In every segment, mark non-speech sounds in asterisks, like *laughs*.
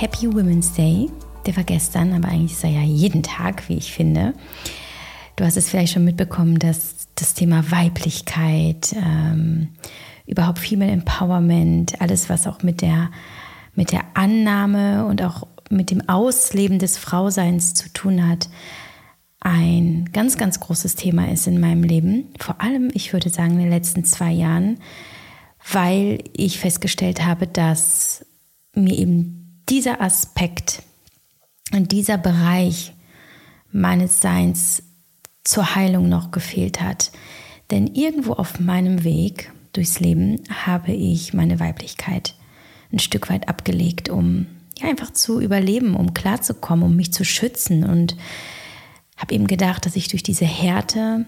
Happy Women's Day. Der war gestern, aber eigentlich ist er ja jeden Tag, wie ich finde. Du hast es vielleicht schon mitbekommen, dass das Thema Weiblichkeit, ähm, überhaupt Female Empowerment, alles, was auch mit der, mit der Annahme und auch mit dem Ausleben des Frauseins zu tun hat, ein ganz, ganz großes Thema ist in meinem Leben. Vor allem, ich würde sagen, in den letzten zwei Jahren, weil ich festgestellt habe, dass mir eben dieser Aspekt und dieser Bereich meines Seins zur Heilung noch gefehlt hat. Denn irgendwo auf meinem Weg durchs Leben habe ich meine Weiblichkeit ein Stück weit abgelegt, um ja, einfach zu überleben, um klarzukommen, um mich zu schützen. Und habe eben gedacht, dass ich durch diese Härte,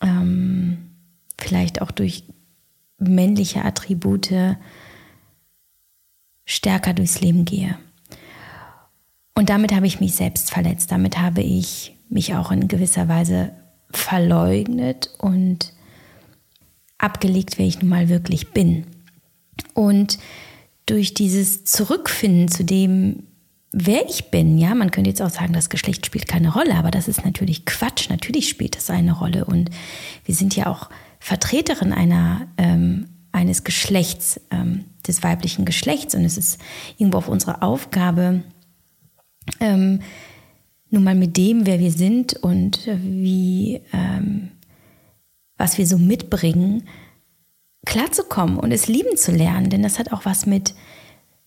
ähm, vielleicht auch durch männliche Attribute, stärker durchs Leben gehe. Und damit habe ich mich selbst verletzt. Damit habe ich mich auch in gewisser Weise verleugnet und abgelegt, wer ich nun mal wirklich bin. Und durch dieses Zurückfinden zu dem, wer ich bin, ja, man könnte jetzt auch sagen, das Geschlecht spielt keine Rolle, aber das ist natürlich Quatsch. Natürlich spielt es eine Rolle und wir sind ja auch Vertreterin einer ähm, eines Geschlechts, ähm, des weiblichen Geschlechts und es ist irgendwo auf unsere Aufgabe, ähm, nun mal mit dem, wer wir sind und wie ähm, was wir so mitbringen, klarzukommen und es lieben zu lernen, denn das hat auch was mit,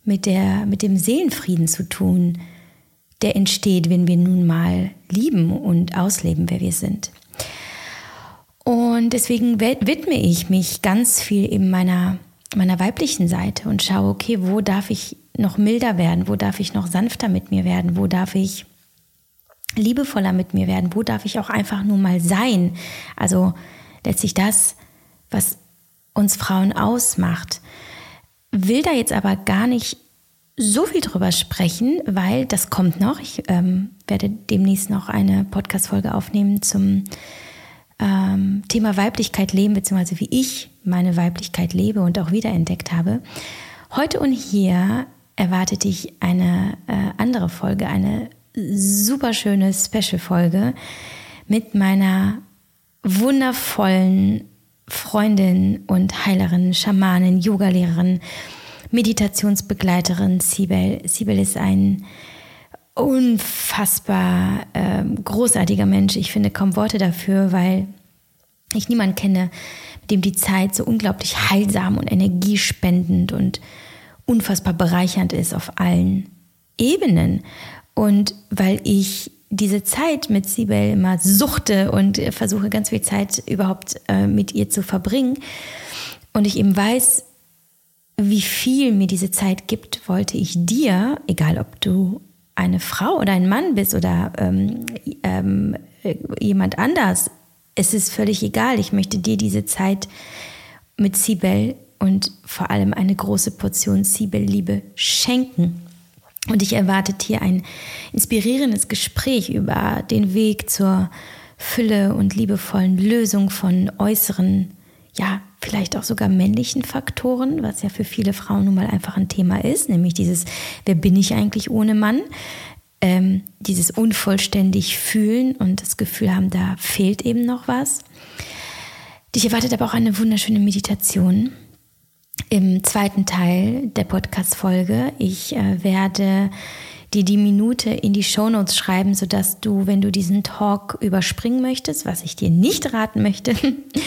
mit, der, mit dem Seelenfrieden zu tun, der entsteht, wenn wir nun mal lieben und ausleben, wer wir sind. Und deswegen widme ich mich ganz viel eben meiner, meiner weiblichen Seite und schaue, okay, wo darf ich noch milder werden, wo darf ich noch sanfter mit mir werden, wo darf ich liebevoller mit mir werden, wo darf ich auch einfach nur mal sein. Also letztlich das, was uns Frauen ausmacht. Will da jetzt aber gar nicht so viel drüber sprechen, weil das kommt noch. Ich ähm, werde demnächst noch eine Podcast-Folge aufnehmen zum ähm, Thema Weiblichkeit leben, beziehungsweise wie ich meine Weiblichkeit lebe und auch wiederentdeckt habe. Heute und hier erwartet dich eine äh, andere Folge, eine super schöne Special-Folge mit meiner wundervollen Freundin und Heilerin, Schamanin, Yogalehrerin, Meditationsbegleiterin Sibel. Sibel ist ein unfassbar äh, großartiger Mensch. Ich finde kaum Worte dafür, weil ich niemanden kenne, mit dem die Zeit so unglaublich heilsam und energiespendend und unfassbar bereichernd ist auf allen Ebenen. Und weil ich diese Zeit mit Sibel immer suchte und versuche ganz viel Zeit überhaupt äh, mit ihr zu verbringen und ich eben weiß, wie viel mir diese Zeit gibt, wollte ich dir, egal ob du eine Frau oder ein Mann bist oder ähm, ähm, jemand anders, es ist völlig egal. Ich möchte dir diese Zeit mit Sibel und vor allem eine große Portion Sibel-Liebe schenken. Und ich erwartet hier ein inspirierendes Gespräch über den Weg zur Fülle und liebevollen Lösung von äußeren, ja, vielleicht auch sogar männlichen Faktoren, was ja für viele Frauen nun mal einfach ein Thema ist, nämlich dieses, wer bin ich eigentlich ohne Mann? Ähm, dieses unvollständig fühlen und das Gefühl haben, da fehlt eben noch was. Dich erwartet aber auch eine wunderschöne Meditation im zweiten Teil der Podcast-Folge. Ich äh, werde dir die Minute in die Shownotes schreiben, sodass du, wenn du diesen Talk überspringen möchtest, was ich dir nicht raten möchte,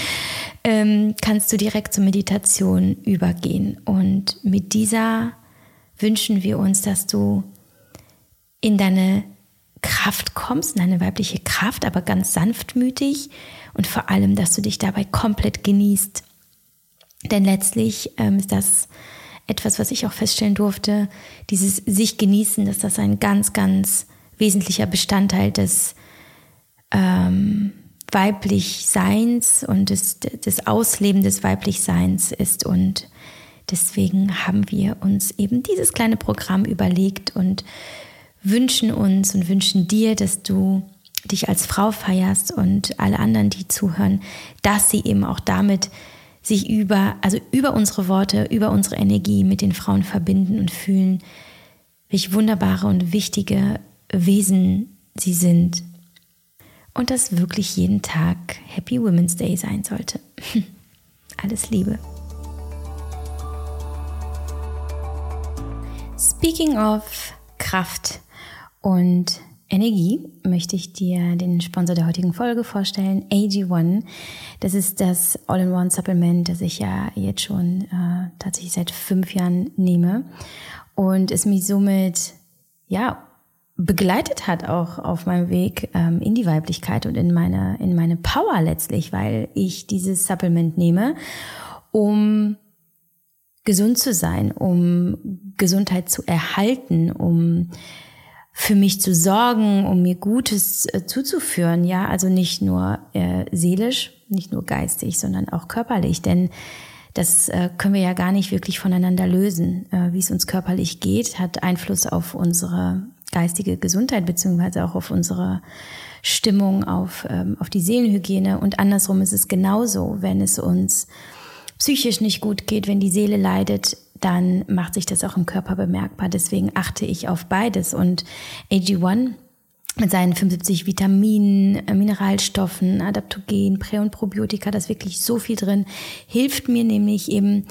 *laughs* ähm, kannst du direkt zur Meditation übergehen. Und mit dieser wünschen wir uns, dass du in deine Kraft kommst, in deine weibliche Kraft, aber ganz sanftmütig und vor allem, dass du dich dabei komplett genießt. Denn letztlich ähm, ist das etwas, was ich auch feststellen durfte, dieses sich genießen, dass das ein ganz, ganz wesentlicher Bestandteil des ähm, Weiblichseins und des, des Ausleben des Weiblichseins ist. Und deswegen haben wir uns eben dieses kleine Programm überlegt und wünschen uns und wünschen dir, dass du dich als Frau feierst und alle anderen, die zuhören, dass sie eben auch damit sich über, also über unsere Worte, über unsere Energie mit den Frauen verbinden und fühlen, welch wunderbare und wichtige Wesen sie sind. Und dass wirklich jeden Tag Happy Women's Day sein sollte. *laughs* Alles Liebe. Speaking of Kraft und Energie möchte ich dir den Sponsor der heutigen Folge vorstellen, AG1. Das ist das All-in-One-Supplement, das ich ja jetzt schon äh, tatsächlich seit fünf Jahren nehme und es mich somit ja begleitet hat auch auf meinem Weg ähm, in die Weiblichkeit und in meine in meine Power letztlich, weil ich dieses Supplement nehme, um gesund zu sein, um Gesundheit zu erhalten, um für mich zu sorgen, um mir Gutes äh, zuzuführen, ja, also nicht nur äh, seelisch, nicht nur geistig, sondern auch körperlich, denn das äh, können wir ja gar nicht wirklich voneinander lösen. Äh, wie es uns körperlich geht, hat Einfluss auf unsere geistige Gesundheit beziehungsweise auch auf unsere Stimmung, auf, ähm, auf die Seelenhygiene und andersrum ist es genauso, wenn es uns psychisch nicht gut geht, wenn die Seele leidet, dann macht sich das auch im Körper bemerkbar. Deswegen achte ich auf beides. Und AG1 mit seinen 75 Vitaminen, Mineralstoffen, Adaptogen, Prä- und Probiotika, da ist wirklich so viel drin, hilft mir nämlich eben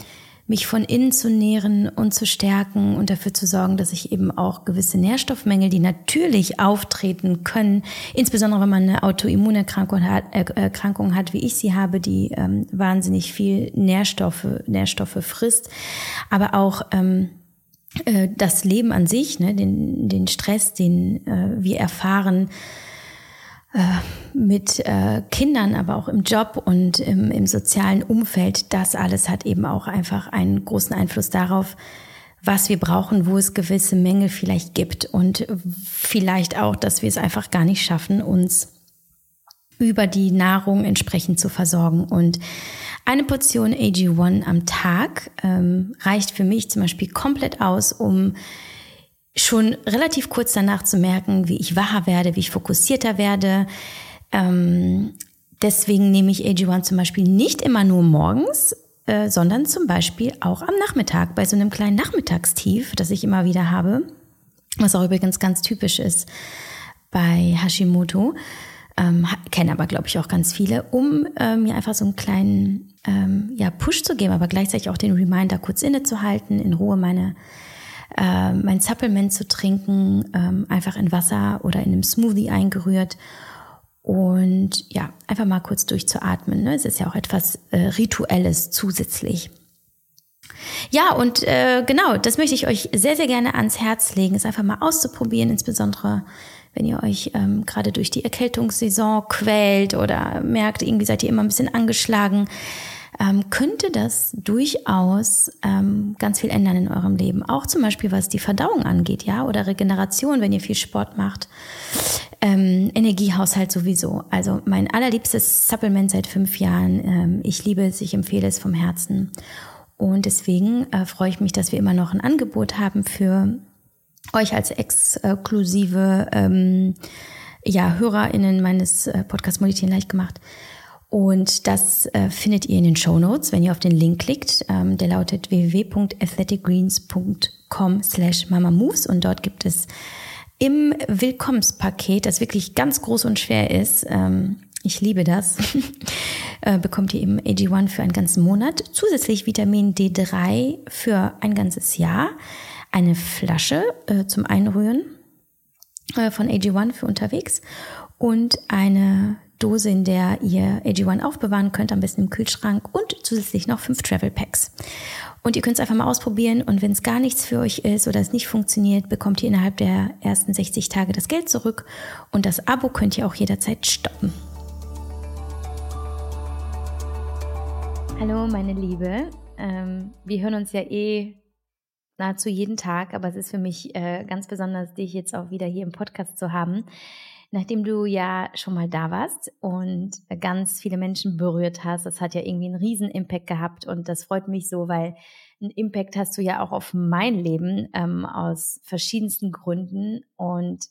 mich von innen zu nähren und zu stärken und dafür zu sorgen, dass ich eben auch gewisse Nährstoffmängel, die natürlich auftreten können, insbesondere wenn man eine Autoimmunerkrankung hat, äh, Erkrankung hat, wie ich sie habe, die ähm, wahnsinnig viel Nährstoffe, Nährstoffe frisst, aber auch ähm, äh, das Leben an sich, ne, den, den Stress, den äh, wir erfahren, mit äh, Kindern, aber auch im Job und im, im sozialen Umfeld, das alles hat eben auch einfach einen großen Einfluss darauf, was wir brauchen, wo es gewisse Mängel vielleicht gibt und vielleicht auch, dass wir es einfach gar nicht schaffen, uns über die Nahrung entsprechend zu versorgen. Und eine Portion AG1 am Tag ähm, reicht für mich zum Beispiel komplett aus, um schon relativ kurz danach zu merken, wie ich wacher werde, wie ich fokussierter werde. Ähm, deswegen nehme ich AG1 zum Beispiel nicht immer nur morgens, äh, sondern zum Beispiel auch am Nachmittag, bei so einem kleinen Nachmittagstief, das ich immer wieder habe, was auch übrigens ganz typisch ist bei Hashimoto. Ähm, kennen aber, glaube ich, auch ganz viele, um äh, mir einfach so einen kleinen ähm, ja, Push zu geben, aber gleichzeitig auch den Reminder kurz innezuhalten, in Ruhe meine äh, mein Supplement zu trinken, ähm, einfach in Wasser oder in einem Smoothie eingerührt. Und ja, einfach mal kurz durchzuatmen. Ne? Es ist ja auch etwas äh, Rituelles zusätzlich. Ja, und äh, genau, das möchte ich euch sehr, sehr gerne ans Herz legen, es einfach mal auszuprobieren, insbesondere wenn ihr euch ähm, gerade durch die Erkältungssaison quält oder merkt, irgendwie seid ihr immer ein bisschen angeschlagen ähm, könnte das durchaus ähm, ganz viel ändern in eurem Leben. Auch zum Beispiel, was die Verdauung angeht, ja, oder Regeneration, wenn ihr viel Sport macht. Ähm, Energiehaushalt sowieso. Also mein allerliebstes Supplement seit fünf Jahren. Ähm, ich liebe es, ich empfehle es vom Herzen. Und deswegen äh, freue ich mich, dass wir immer noch ein Angebot haben für euch als exklusive ähm, ja, HörerInnen meines äh, Podcasts Moditieren leicht gemacht. Und das äh, findet ihr in den Show Notes, wenn ihr auf den Link klickt. Ähm, der lautet www.athleticgreens.com slash mamamoves. Und dort gibt es im Willkommenspaket, das wirklich ganz groß und schwer ist, ähm, ich liebe das, *laughs* äh, bekommt ihr eben AG1 für einen ganzen Monat, zusätzlich Vitamin D3 für ein ganzes Jahr, eine Flasche äh, zum Einrühren äh, von AG1 für unterwegs. Und eine Dose, in der ihr AG1 aufbewahren könnt, am besten im Kühlschrank und zusätzlich noch fünf Travel Packs. Und ihr könnt es einfach mal ausprobieren und wenn es gar nichts für euch ist oder es nicht funktioniert, bekommt ihr innerhalb der ersten 60 Tage das Geld zurück und das Abo könnt ihr auch jederzeit stoppen. Hallo meine Liebe, ähm, wir hören uns ja eh nahezu jeden Tag, aber es ist für mich äh, ganz besonders, dich jetzt auch wieder hier im Podcast zu haben nachdem du ja schon mal da warst und ganz viele Menschen berührt hast, das hat ja irgendwie einen riesen Impact gehabt und das freut mich so, weil einen Impact hast du ja auch auf mein Leben ähm, aus verschiedensten Gründen und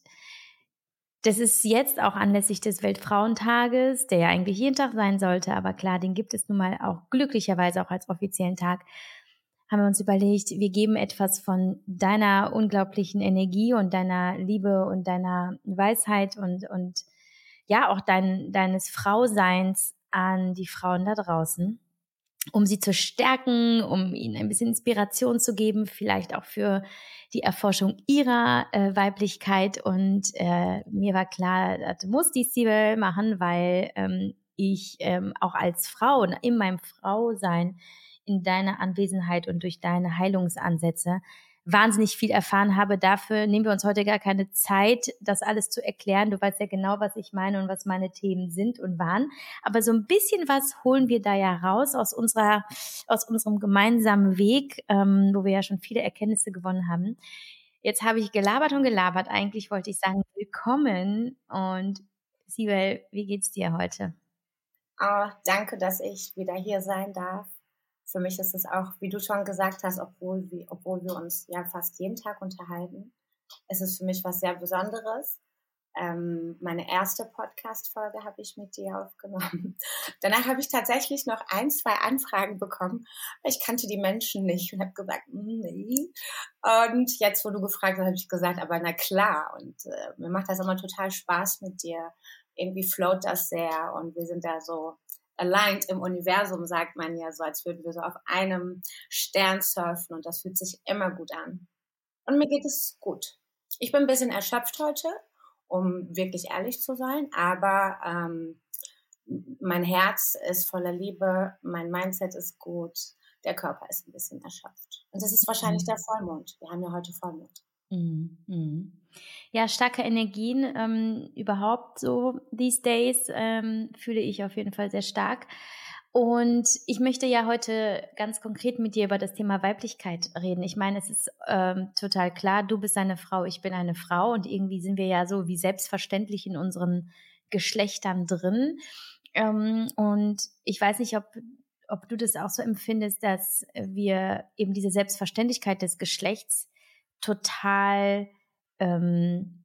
das ist jetzt auch anlässlich des Weltfrauentages, der ja eigentlich jeden Tag sein sollte, aber klar, den gibt es nun mal auch glücklicherweise auch als offiziellen Tag. Haben wir uns überlegt, wir geben etwas von deiner unglaublichen Energie und deiner Liebe und deiner Weisheit und, und ja, auch dein, deines Frauseins an die Frauen da draußen, um sie zu stärken, um ihnen ein bisschen Inspiration zu geben, vielleicht auch für die Erforschung ihrer äh, Weiblichkeit. Und äh, mir war klar, das muss die Sibyl machen, weil ähm, ich ähm, auch als Frau in meinem Frausein in deiner Anwesenheit und durch deine Heilungsansätze wahnsinnig viel erfahren habe. Dafür nehmen wir uns heute gar keine Zeit, das alles zu erklären. Du weißt ja genau, was ich meine und was meine Themen sind und waren. Aber so ein bisschen was holen wir da ja raus aus unserer, aus unserem gemeinsamen Weg, ähm, wo wir ja schon viele Erkenntnisse gewonnen haben. Jetzt habe ich gelabert und gelabert. Eigentlich wollte ich sagen, willkommen und Sibel, wie geht's dir heute? Oh, danke, dass ich wieder hier sein darf für mich ist es auch, wie du schon gesagt hast, obwohl wir, obwohl wir uns ja fast jeden Tag unterhalten, ist es für mich was sehr Besonderes. Ähm, meine erste Podcast-Folge habe ich mit dir aufgenommen. *laughs* Danach habe ich tatsächlich noch ein, zwei Anfragen bekommen. Ich kannte die Menschen nicht und habe gesagt, mm, nee. Und jetzt, wo du gefragt hast, habe ich gesagt, aber na klar. Und äh, mir macht das immer total Spaß mit dir. Irgendwie float das sehr und wir sind da so aligned im Universum, sagt man ja so, als würden wir so auf einem Stern surfen und das fühlt sich immer gut an. Und mir geht es gut. Ich bin ein bisschen erschöpft heute, um wirklich ehrlich zu sein, aber ähm, mein Herz ist voller Liebe, mein Mindset ist gut, der Körper ist ein bisschen erschöpft. Und das ist wahrscheinlich mhm. der Vollmond. Wir haben ja heute Vollmond. Mhm. mhm. Ja, starke Energien ähm, überhaupt so these days ähm, fühle ich auf jeden Fall sehr stark. Und ich möchte ja heute ganz konkret mit dir über das Thema Weiblichkeit reden. Ich meine, es ist ähm, total klar, du bist eine Frau, ich bin eine Frau und irgendwie sind wir ja so wie selbstverständlich in unseren Geschlechtern drin. Ähm, und ich weiß nicht, ob, ob du das auch so empfindest, dass wir eben diese Selbstverständlichkeit des Geschlechts total, ähm,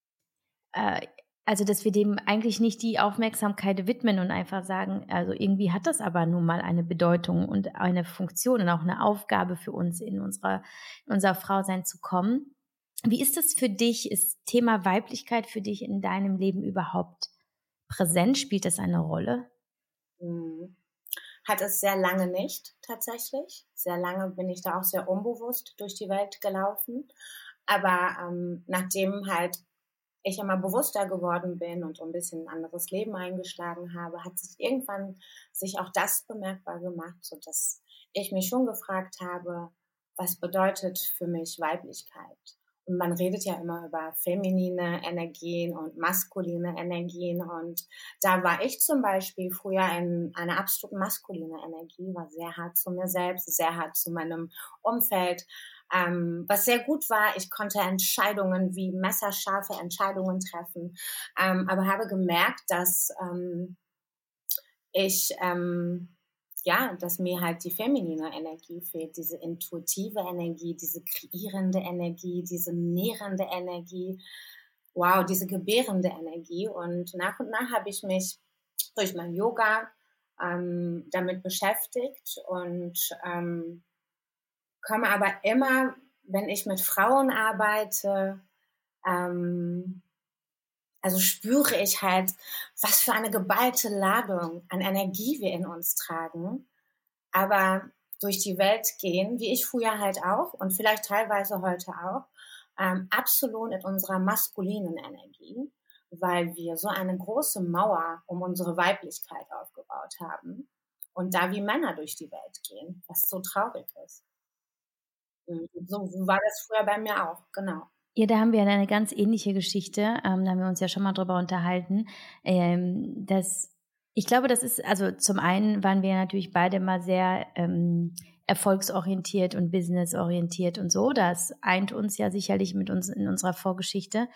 äh, also dass wir dem eigentlich nicht die Aufmerksamkeit widmen und einfach sagen, also irgendwie hat das aber nun mal eine Bedeutung und eine Funktion und auch eine Aufgabe für uns in unserer, in unser Frausein zu kommen. Wie ist das für dich? Ist Thema Weiblichkeit für dich in deinem Leben überhaupt präsent? Spielt das eine Rolle? Mhm. Hat es sehr lange nicht tatsächlich. Sehr lange bin ich da auch sehr unbewusst durch die Welt gelaufen. Aber ähm, nachdem halt ich immer bewusster geworden bin und ein bisschen ein anderes Leben eingeschlagen habe, hat sich irgendwann sich auch das bemerkbar gemacht, so dass ich mich schon gefragt habe, was bedeutet für mich Weiblichkeit? Und man redet ja immer über feminine Energien und maskuline Energien. Und da war ich zum Beispiel früher in eine absolut maskuline Energie, war sehr hart zu mir selbst, sehr hart zu meinem Umfeld, ähm, was sehr gut war, ich konnte Entscheidungen wie messerscharfe Entscheidungen treffen, ähm, aber habe gemerkt, dass ähm, ich ähm, ja, dass mir halt die feminine Energie fehlt, diese intuitive Energie, diese kreierende Energie, diese nährende Energie, wow, diese gebärende Energie. Und nach und nach habe ich mich durch mein Yoga ähm, damit beschäftigt und ähm, komme aber immer, wenn ich mit Frauen arbeite, ähm, also spüre ich halt, was für eine geballte Ladung an Energie wir in uns tragen, aber durch die Welt gehen, wie ich früher halt auch und vielleicht teilweise heute auch, ähm, absolut in unserer maskulinen Energie, weil wir so eine große Mauer um unsere Weiblichkeit aufgebaut haben und da wie Männer durch die Welt gehen, was so traurig ist. So war das früher bei mir auch, genau. Ja, da haben wir eine ganz ähnliche Geschichte. Ähm, da haben wir uns ja schon mal drüber unterhalten. Ähm, dass ich glaube, das ist, also zum einen waren wir natürlich beide mal sehr ähm, erfolgsorientiert und businessorientiert und so. Das eint uns ja sicherlich mit uns in unserer Vorgeschichte.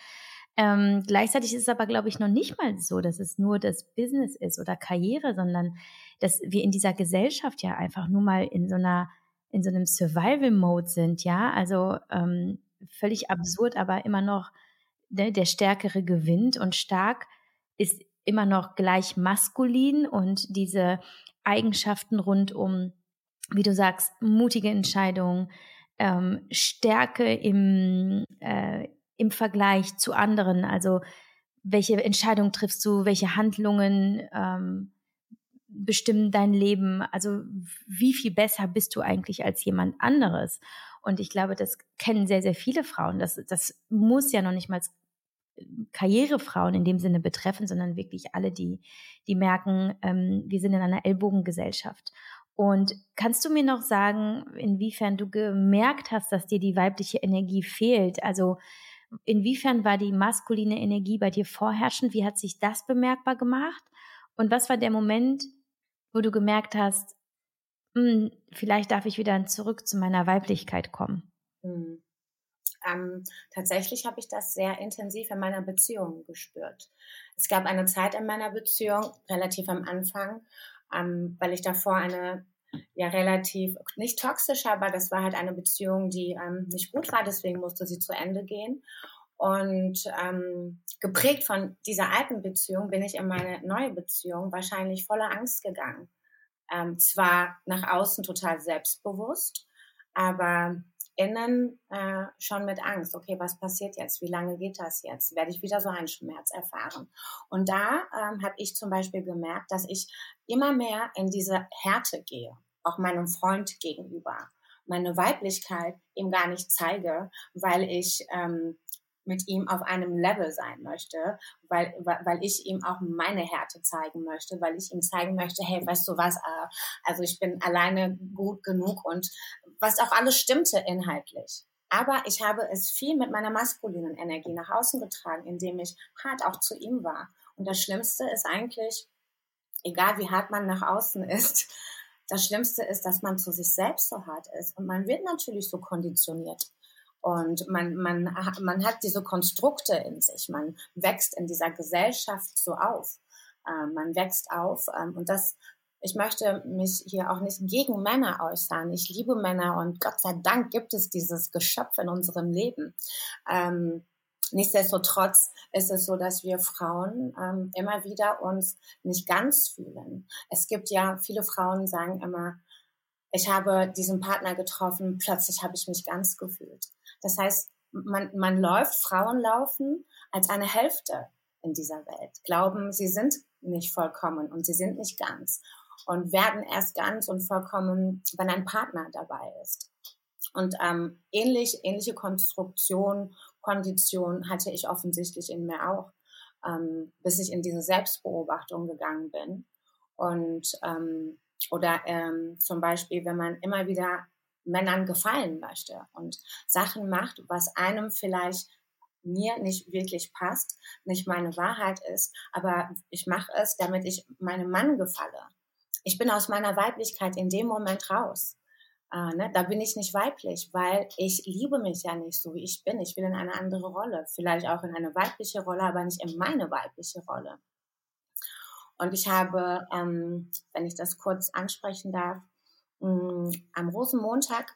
Ähm, gleichzeitig ist es aber, glaube ich, noch nicht mal so, dass es nur das Business ist oder Karriere, sondern dass wir in dieser Gesellschaft ja einfach nur mal in so einer in so einem Survival-Mode sind, ja, also ähm, völlig absurd, aber immer noch ne, der Stärkere gewinnt und stark ist immer noch gleich maskulin und diese Eigenschaften rund um wie du sagst, mutige Entscheidungen, ähm, Stärke im, äh, im Vergleich zu anderen. Also welche Entscheidung triffst du, welche Handlungen ähm, bestimmen dein Leben. Also wie viel besser bist du eigentlich als jemand anderes? Und ich glaube, das kennen sehr, sehr viele Frauen. Das, das muss ja noch nicht mal Karrierefrauen in dem Sinne betreffen, sondern wirklich alle, die, die merken, ähm, wir sind in einer Ellbogengesellschaft. Und kannst du mir noch sagen, inwiefern du gemerkt hast, dass dir die weibliche Energie fehlt? Also inwiefern war die maskuline Energie bei dir vorherrschend? Wie hat sich das bemerkbar gemacht? Und was war der Moment, wo du gemerkt hast, hm, vielleicht darf ich wieder zurück zu meiner Weiblichkeit kommen? Hm. Ähm, tatsächlich habe ich das sehr intensiv in meiner Beziehung gespürt. Es gab eine Zeit in meiner Beziehung, relativ am Anfang, ähm, weil ich davor eine ja relativ, nicht toxisch, aber das war halt eine Beziehung, die ähm, nicht gut war, deswegen musste sie zu Ende gehen. Und ähm, geprägt von dieser alten Beziehung bin ich in meine neue Beziehung wahrscheinlich voller Angst gegangen. Ähm, zwar nach außen total selbstbewusst, aber innen äh, schon mit Angst. Okay, was passiert jetzt? Wie lange geht das jetzt? Werde ich wieder so einen Schmerz erfahren? Und da ähm, habe ich zum Beispiel gemerkt, dass ich immer mehr in diese Härte gehe, auch meinem Freund gegenüber. Meine Weiblichkeit ihm gar nicht zeige, weil ich ähm, mit ihm auf einem Level sein möchte, weil, weil ich ihm auch meine Härte zeigen möchte, weil ich ihm zeigen möchte, hey, weißt du was, äh, also ich bin alleine gut genug und was auch alles stimmte inhaltlich. Aber ich habe es viel mit meiner maskulinen Energie nach außen getragen, indem ich hart auch zu ihm war. Und das Schlimmste ist eigentlich, egal wie hart man nach außen ist, das Schlimmste ist, dass man zu sich selbst so hart ist. Und man wird natürlich so konditioniert. Und man, man, man hat diese Konstrukte in sich. Man wächst in dieser Gesellschaft so auf. Ähm, man wächst auf. Ähm, und das, ich möchte mich hier auch nicht gegen Männer äußern. Ich liebe Männer und Gott sei Dank gibt es dieses Geschöpf in unserem Leben. Ähm, Nichtsdestotrotz ist es so, dass wir Frauen ähm, immer wieder uns nicht ganz fühlen. Es gibt ja, viele Frauen sagen immer, ich habe diesen Partner getroffen, plötzlich habe ich mich ganz gefühlt. Das heißt, man, man läuft, Frauen laufen als eine Hälfte in dieser Welt, glauben, sie sind nicht vollkommen und sie sind nicht ganz und werden erst ganz und vollkommen, wenn ein Partner dabei ist. Und ähm, ähnlich, ähnliche Konstruktion, Kondition hatte ich offensichtlich in mir auch, ähm, bis ich in diese Selbstbeobachtung gegangen bin. Und ähm, oder ähm, zum Beispiel, wenn man immer wieder Männern gefallen möchte und Sachen macht, was einem vielleicht mir nicht wirklich passt, nicht meine Wahrheit ist, aber ich mache es, damit ich meinem Mann gefalle. Ich bin aus meiner Weiblichkeit in dem Moment raus. Äh, ne? Da bin ich nicht weiblich, weil ich liebe mich ja nicht so, wie ich bin. Ich will in eine andere Rolle, vielleicht auch in eine weibliche Rolle, aber nicht in meine weibliche Rolle. Und ich habe, ähm, wenn ich das kurz ansprechen darf, am Rosenmontag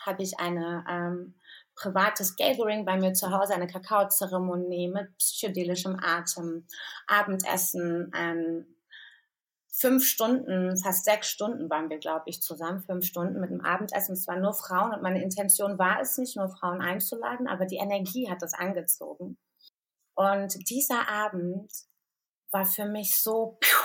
habe ich eine ähm, privates Gathering bei mir zu Hause, eine Kakaozeremonie mit psychedelischem Atem, Abendessen, ähm, fünf Stunden, fast sechs Stunden waren wir, glaube ich, zusammen, fünf Stunden mit dem Abendessen. Es waren nur Frauen und meine Intention war es nicht, nur Frauen einzuladen, aber die Energie hat es angezogen. Und dieser Abend war für mich so, piu,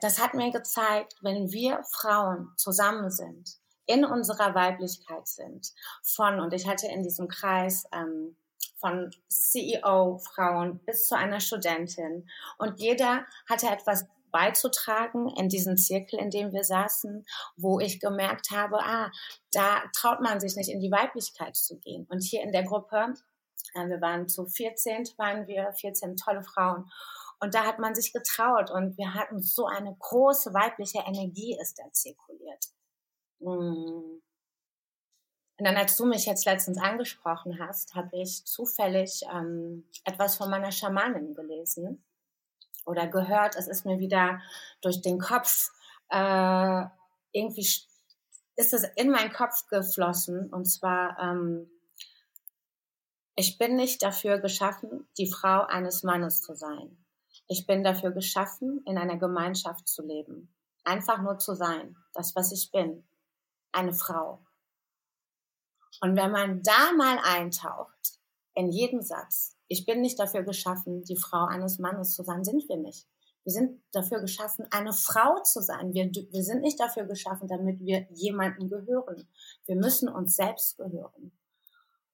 das hat mir gezeigt, wenn wir Frauen zusammen sind, in unserer Weiblichkeit sind, von, und ich hatte in diesem Kreis ähm, von CEO-Frauen bis zu einer Studentin, und jeder hatte etwas beizutragen in diesen Zirkel, in dem wir saßen, wo ich gemerkt habe, ah, da traut man sich nicht in die Weiblichkeit zu gehen. Und hier in der Gruppe, äh, wir waren zu 14, waren wir 14 tolle Frauen. Und da hat man sich getraut und wir hatten so eine große weibliche Energie ist da zirkuliert. Mm. Und dann, als du mich jetzt letztens angesprochen hast, habe ich zufällig ähm, etwas von meiner Schamanin gelesen oder gehört. Es ist mir wieder durch den Kopf äh, irgendwie ist es in meinen Kopf geflossen. Und zwar, ähm, ich bin nicht dafür geschaffen, die Frau eines Mannes zu sein. Ich bin dafür geschaffen, in einer Gemeinschaft zu leben. Einfach nur zu sein. das, was ich bin, eine Frau. Und wenn man da mal eintaucht, in jeden Satz, ich bin nicht dafür geschaffen, die Frau eines Mannes zu sein, sind wir nicht. Wir sind dafür geschaffen, eine Frau zu sein. Wir, wir sind nicht dafür geschaffen, damit wir jemanden gehören. Wir müssen uns selbst gehören.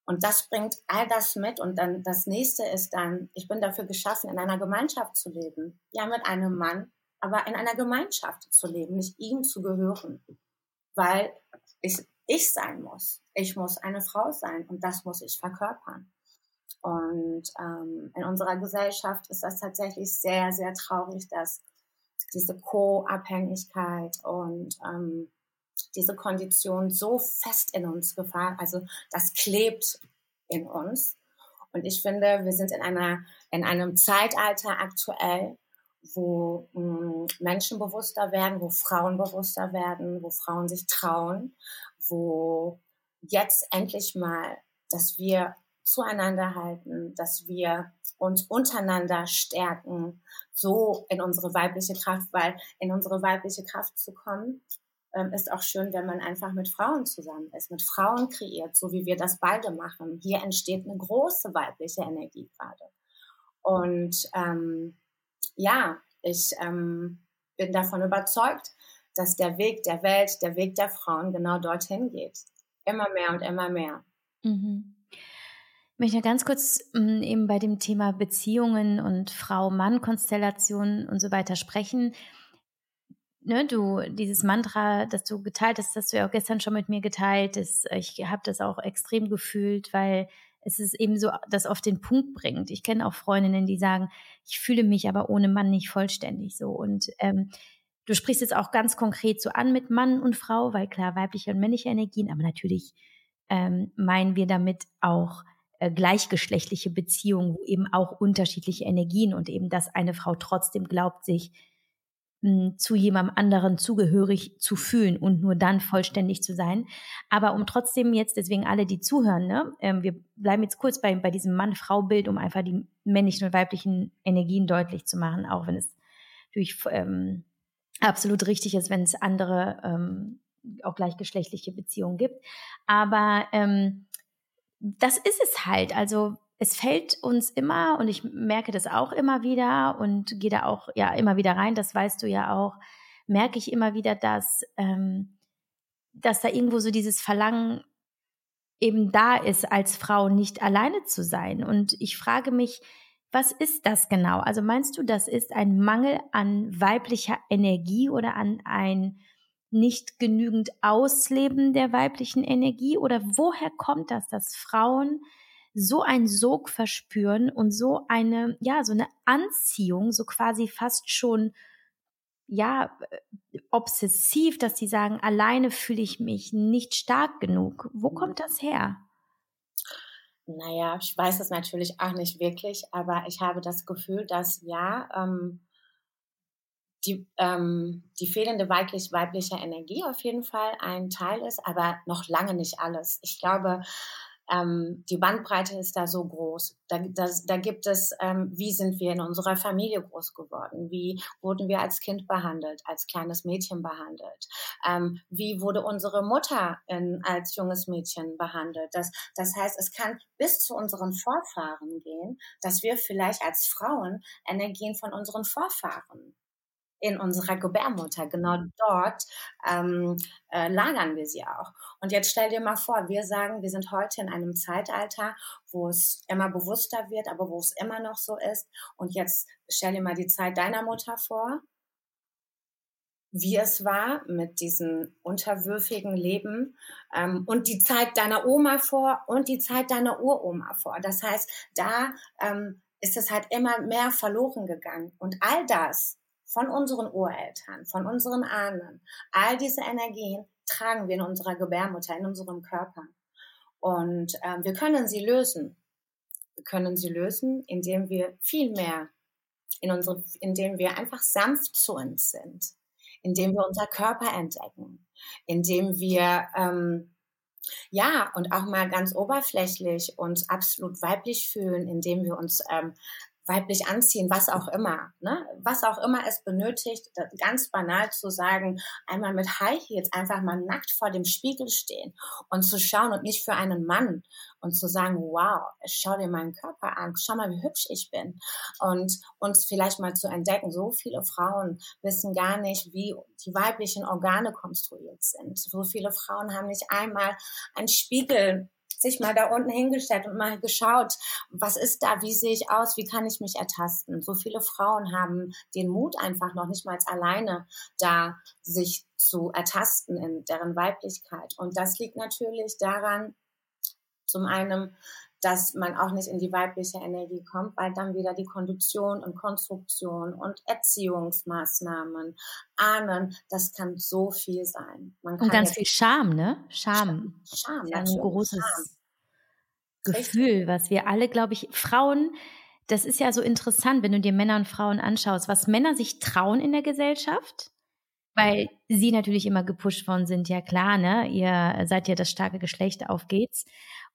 Und das bringt all das mit. Und dann das nächste ist dann, ich bin dafür geschaffen, in einer Gemeinschaft zu leben. Ja, mit einem Mann, aber in einer Gemeinschaft zu leben, nicht ihm zu gehören. Weil ich, ich sein muss. Ich muss eine Frau sein und das muss ich verkörpern. Und ähm, in unserer Gesellschaft ist das tatsächlich sehr, sehr traurig, dass diese Co-Abhängigkeit und ähm, diese Kondition so fest in uns gefahren, also das klebt in uns. Und ich finde, wir sind in einer, in einem Zeitalter aktuell, wo mh, hm, Menschen bewusster werden, wo Frauen bewusster werden, wo Frauen sich trauen, wo jetzt endlich mal, dass wir zueinander halten, dass wir uns untereinander stärken, so in unsere weibliche Kraft, weil in unsere weibliche Kraft zu kommen, ähm, ist auch schön, wenn man einfach mit Frauen zusammen ist, mit Frauen kreiert, so wie wir das beide machen. Hier entsteht eine große weibliche Energie gerade. Und ähm, ja, ich ähm, bin davon überzeugt, dass der Weg der Welt, der Weg der Frauen genau dorthin geht. Immer mehr und immer mehr. Mhm. Ich möchte ganz kurz hm, eben bei dem Thema Beziehungen und Frau-Mann-Konstellationen und so weiter sprechen ne, du, dieses Mantra, das du geteilt hast, das hast du ja auch gestern schon mit mir geteilt, ist, ich habe das auch extrem gefühlt, weil es ist eben so, das auf den Punkt bringt. Ich kenne auch Freundinnen, die sagen, ich fühle mich aber ohne Mann nicht vollständig so. Und ähm, du sprichst jetzt auch ganz konkret so an mit Mann und Frau, weil klar, weibliche und männliche Energien, aber natürlich ähm, meinen wir damit auch äh, gleichgeschlechtliche Beziehungen, wo eben auch unterschiedliche Energien und eben, dass eine Frau trotzdem glaubt, sich zu jemandem anderen zugehörig zu fühlen und nur dann vollständig zu sein. Aber um trotzdem jetzt, deswegen alle, die zuhören, ne, ähm, wir bleiben jetzt kurz bei, bei diesem Mann-Frau-Bild, um einfach die männlichen und weiblichen Energien deutlich zu machen, auch wenn es natürlich ähm, absolut richtig ist, wenn es andere ähm, auch gleichgeschlechtliche Beziehungen gibt. Aber ähm, das ist es halt. Also es fällt uns immer, und ich merke das auch immer wieder und gehe da auch ja immer wieder rein, das weißt du ja auch, merke ich immer wieder, dass, ähm, dass da irgendwo so dieses Verlangen eben da ist, als Frau nicht alleine zu sein. Und ich frage mich, was ist das genau? Also meinst du, das ist ein Mangel an weiblicher Energie oder an ein nicht genügend Ausleben der weiblichen Energie? Oder woher kommt das, dass Frauen so ein Sog verspüren und so eine, ja, so eine Anziehung, so quasi fast schon, ja, obsessiv, dass sie sagen, alleine fühle ich mich nicht stark genug. Wo mhm. kommt das her? Naja, ich weiß es natürlich auch nicht wirklich, aber ich habe das Gefühl, dass ja, ähm, die, ähm, die fehlende weiblich-weibliche Energie auf jeden Fall ein Teil ist, aber noch lange nicht alles. Ich glaube, ähm, die Bandbreite ist da so groß. Da, das, da gibt es, ähm, wie sind wir in unserer Familie groß geworden? Wie wurden wir als Kind behandelt, als kleines Mädchen behandelt? Ähm, wie wurde unsere Mutter in, als junges Mädchen behandelt? Das, das heißt, es kann bis zu unseren Vorfahren gehen, dass wir vielleicht als Frauen Energien von unseren Vorfahren in unserer Gebärmutter. Genau dort ähm, äh, lagern wir sie auch. Und jetzt stell dir mal vor, wir sagen, wir sind heute in einem Zeitalter, wo es immer bewusster wird, aber wo es immer noch so ist. Und jetzt stell dir mal die Zeit deiner Mutter vor, wie es war mit diesem unterwürfigen Leben ähm, und die Zeit deiner Oma vor und die Zeit deiner Uroma vor. Das heißt, da ähm, ist es halt immer mehr verloren gegangen. Und all das von unseren Ureltern, von unseren Ahnen. All diese Energien tragen wir in unserer Gebärmutter, in unserem Körper. Und äh, wir können sie lösen. Wir können sie lösen, indem wir viel mehr, in unsere, indem wir einfach sanft zu uns sind, indem wir unser Körper entdecken, indem wir ähm, ja, und auch mal ganz oberflächlich uns absolut weiblich fühlen, indem wir uns ähm, weiblich anziehen, was auch immer, ne? was auch immer es benötigt, ganz banal zu sagen, einmal mit High Heels einfach mal nackt vor dem Spiegel stehen und zu schauen und nicht für einen Mann und zu sagen, wow, schau dir meinen Körper an, schau mal, wie hübsch ich bin und uns vielleicht mal zu entdecken. So viele Frauen wissen gar nicht, wie die weiblichen Organe konstruiert sind. So viele Frauen haben nicht einmal einen Spiegel sich mal da unten hingestellt und mal geschaut, was ist da, wie sehe ich aus, wie kann ich mich ertasten. So viele Frauen haben den Mut einfach noch nicht mal alleine da sich zu ertasten in deren Weiblichkeit. Und das liegt natürlich daran, zum einen, dass man auch nicht in die weibliche Energie kommt, weil dann wieder die Kondition und Konstruktion und Erziehungsmaßnahmen, Ahnen, das kann so viel sein. und ganz viel Scham, ne? Scham. Scham, Scham ein großes Scham. Gefühl, Richtig. was wir alle, glaube ich, Frauen, das ist ja so interessant, wenn du dir Männer und Frauen anschaust, was Männer sich trauen in der Gesellschaft, weil sie natürlich immer gepusht worden sind, ja klar, ne? Ihr seid ja das starke Geschlecht, auf geht's.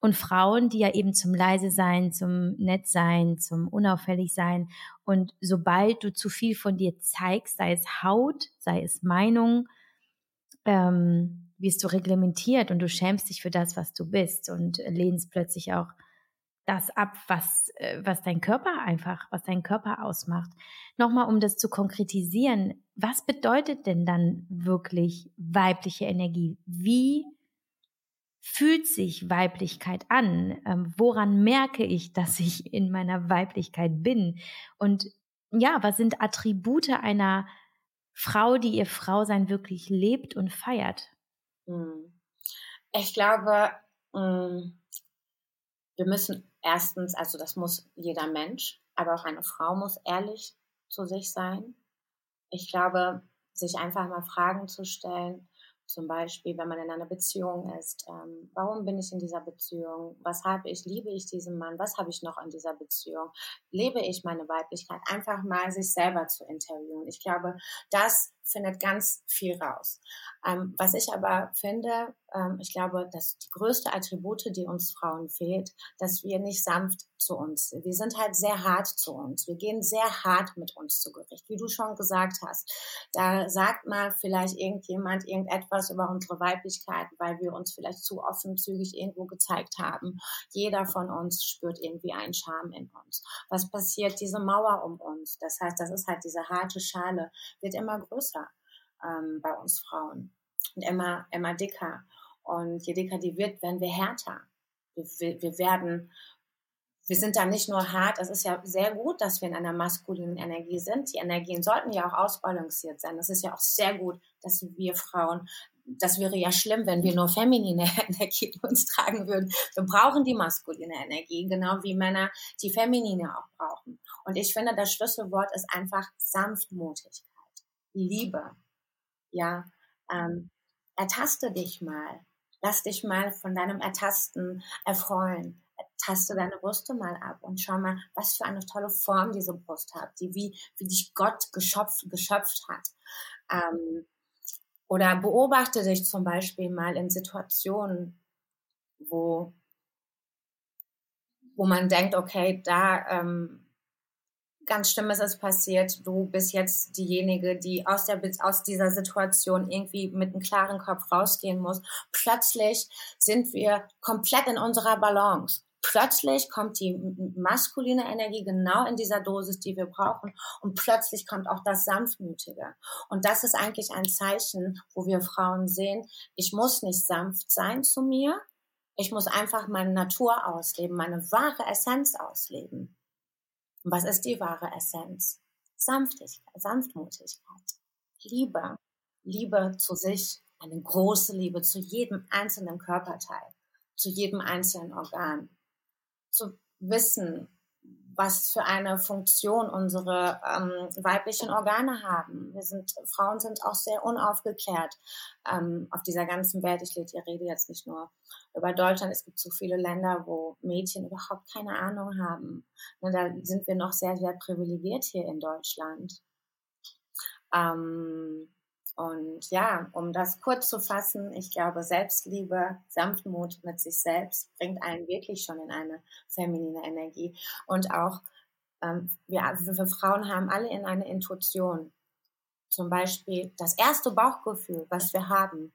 Und Frauen, die ja eben zum leise sein, zum nett sein, zum unauffällig sein. Und sobald du zu viel von dir zeigst, sei es Haut, sei es Meinung, ähm, wirst du reglementiert und du schämst dich für das, was du bist und lehnst plötzlich auch das ab, was, äh, was dein Körper einfach, was dein Körper ausmacht. Nochmal, um das zu konkretisieren, was bedeutet denn dann wirklich weibliche Energie? Wie fühlt sich Weiblichkeit an? Ähm, woran merke ich, dass ich in meiner Weiblichkeit bin? Und ja, was sind Attribute einer Frau, die ihr Frausein wirklich lebt und feiert? Hm. Ich glaube, hm, wir müssen erstens, also das muss jeder Mensch, aber auch eine Frau muss ehrlich zu sich sein. Ich glaube, sich einfach mal Fragen zu stellen, zum Beispiel, wenn man in einer Beziehung ist, ähm, warum bin ich in dieser Beziehung? Was habe ich? Liebe ich diesen Mann? Was habe ich noch in dieser Beziehung? Lebe ich meine Weiblichkeit? Einfach mal sich selber zu interviewen. Ich glaube, das findet ganz viel raus. Ähm, was ich aber finde, ähm, ich glaube, dass die größte Attribute, die uns Frauen fehlt, dass wir nicht sanft zu uns. Wir sind halt sehr hart zu uns. Wir gehen sehr hart mit uns zu Gericht, wie du schon gesagt hast. Da sagt mal vielleicht irgendjemand irgendetwas über unsere Weiblichkeit, weil wir uns vielleicht zu offenzügig irgendwo gezeigt haben. Jeder von uns spürt irgendwie einen Charme in uns. Was passiert? Diese Mauer um uns. Das heißt, das ist halt diese harte Schale, wird immer größer ähm, bei uns Frauen und immer, immer dicker. Und je dicker die wird, werden wir härter. Wir, wir, wir werden wir sind da nicht nur hart, es ist ja sehr gut, dass wir in einer maskulinen Energie sind. Die Energien sollten ja auch ausbalanciert sein. Es ist ja auch sehr gut, dass wir Frauen, das wäre ja schlimm, wenn wir nur feminine *laughs* Energie in uns tragen würden. Wir brauchen die maskuline Energie, genau wie Männer die feminine auch brauchen. Und ich finde, das Schlüsselwort ist einfach Sanftmutigkeit, Liebe. Ja, ähm, ertaste dich mal. Lass dich mal von deinem Ertasten erfreuen taste deine Brüste mal ab und schau mal, was für eine tolle Form diese Brust hat, die wie, wie dich Gott geschöpft, geschöpft hat. Ähm, oder beobachte dich zum Beispiel mal in Situationen, wo, wo man denkt, okay, da ähm, ganz Schlimmes ist passiert, du bist jetzt diejenige, die aus, der, aus dieser Situation irgendwie mit einem klaren Kopf rausgehen muss. Plötzlich sind wir komplett in unserer Balance plötzlich kommt die maskuline Energie genau in dieser Dosis, die wir brauchen. Und plötzlich kommt auch das Sanftmütige. Und das ist eigentlich ein Zeichen, wo wir Frauen sehen, ich muss nicht sanft sein zu mir. Ich muss einfach meine Natur ausleben, meine wahre Essenz ausleben. Was ist die wahre Essenz? Sanftigkeit, Sanftmutigkeit, Liebe, Liebe zu sich, eine große Liebe zu jedem einzelnen Körperteil, zu jedem einzelnen Organ zu wissen, was für eine Funktion unsere ähm, weiblichen Organe haben. Wir sind, Frauen sind auch sehr unaufgeklärt ähm, auf dieser ganzen Welt. Ich rede jetzt nicht nur über Deutschland. Es gibt so viele Länder, wo Mädchen überhaupt keine Ahnung haben. Und da sind wir noch sehr, sehr privilegiert hier in Deutschland. Ähm, und ja, um das kurz zu fassen, ich glaube, Selbstliebe, Sanftmut mit sich selbst bringt einen wirklich schon in eine feminine Energie. Und auch ähm, wir, wir Frauen haben alle in eine Intuition. Zum Beispiel das erste Bauchgefühl, was wir haben,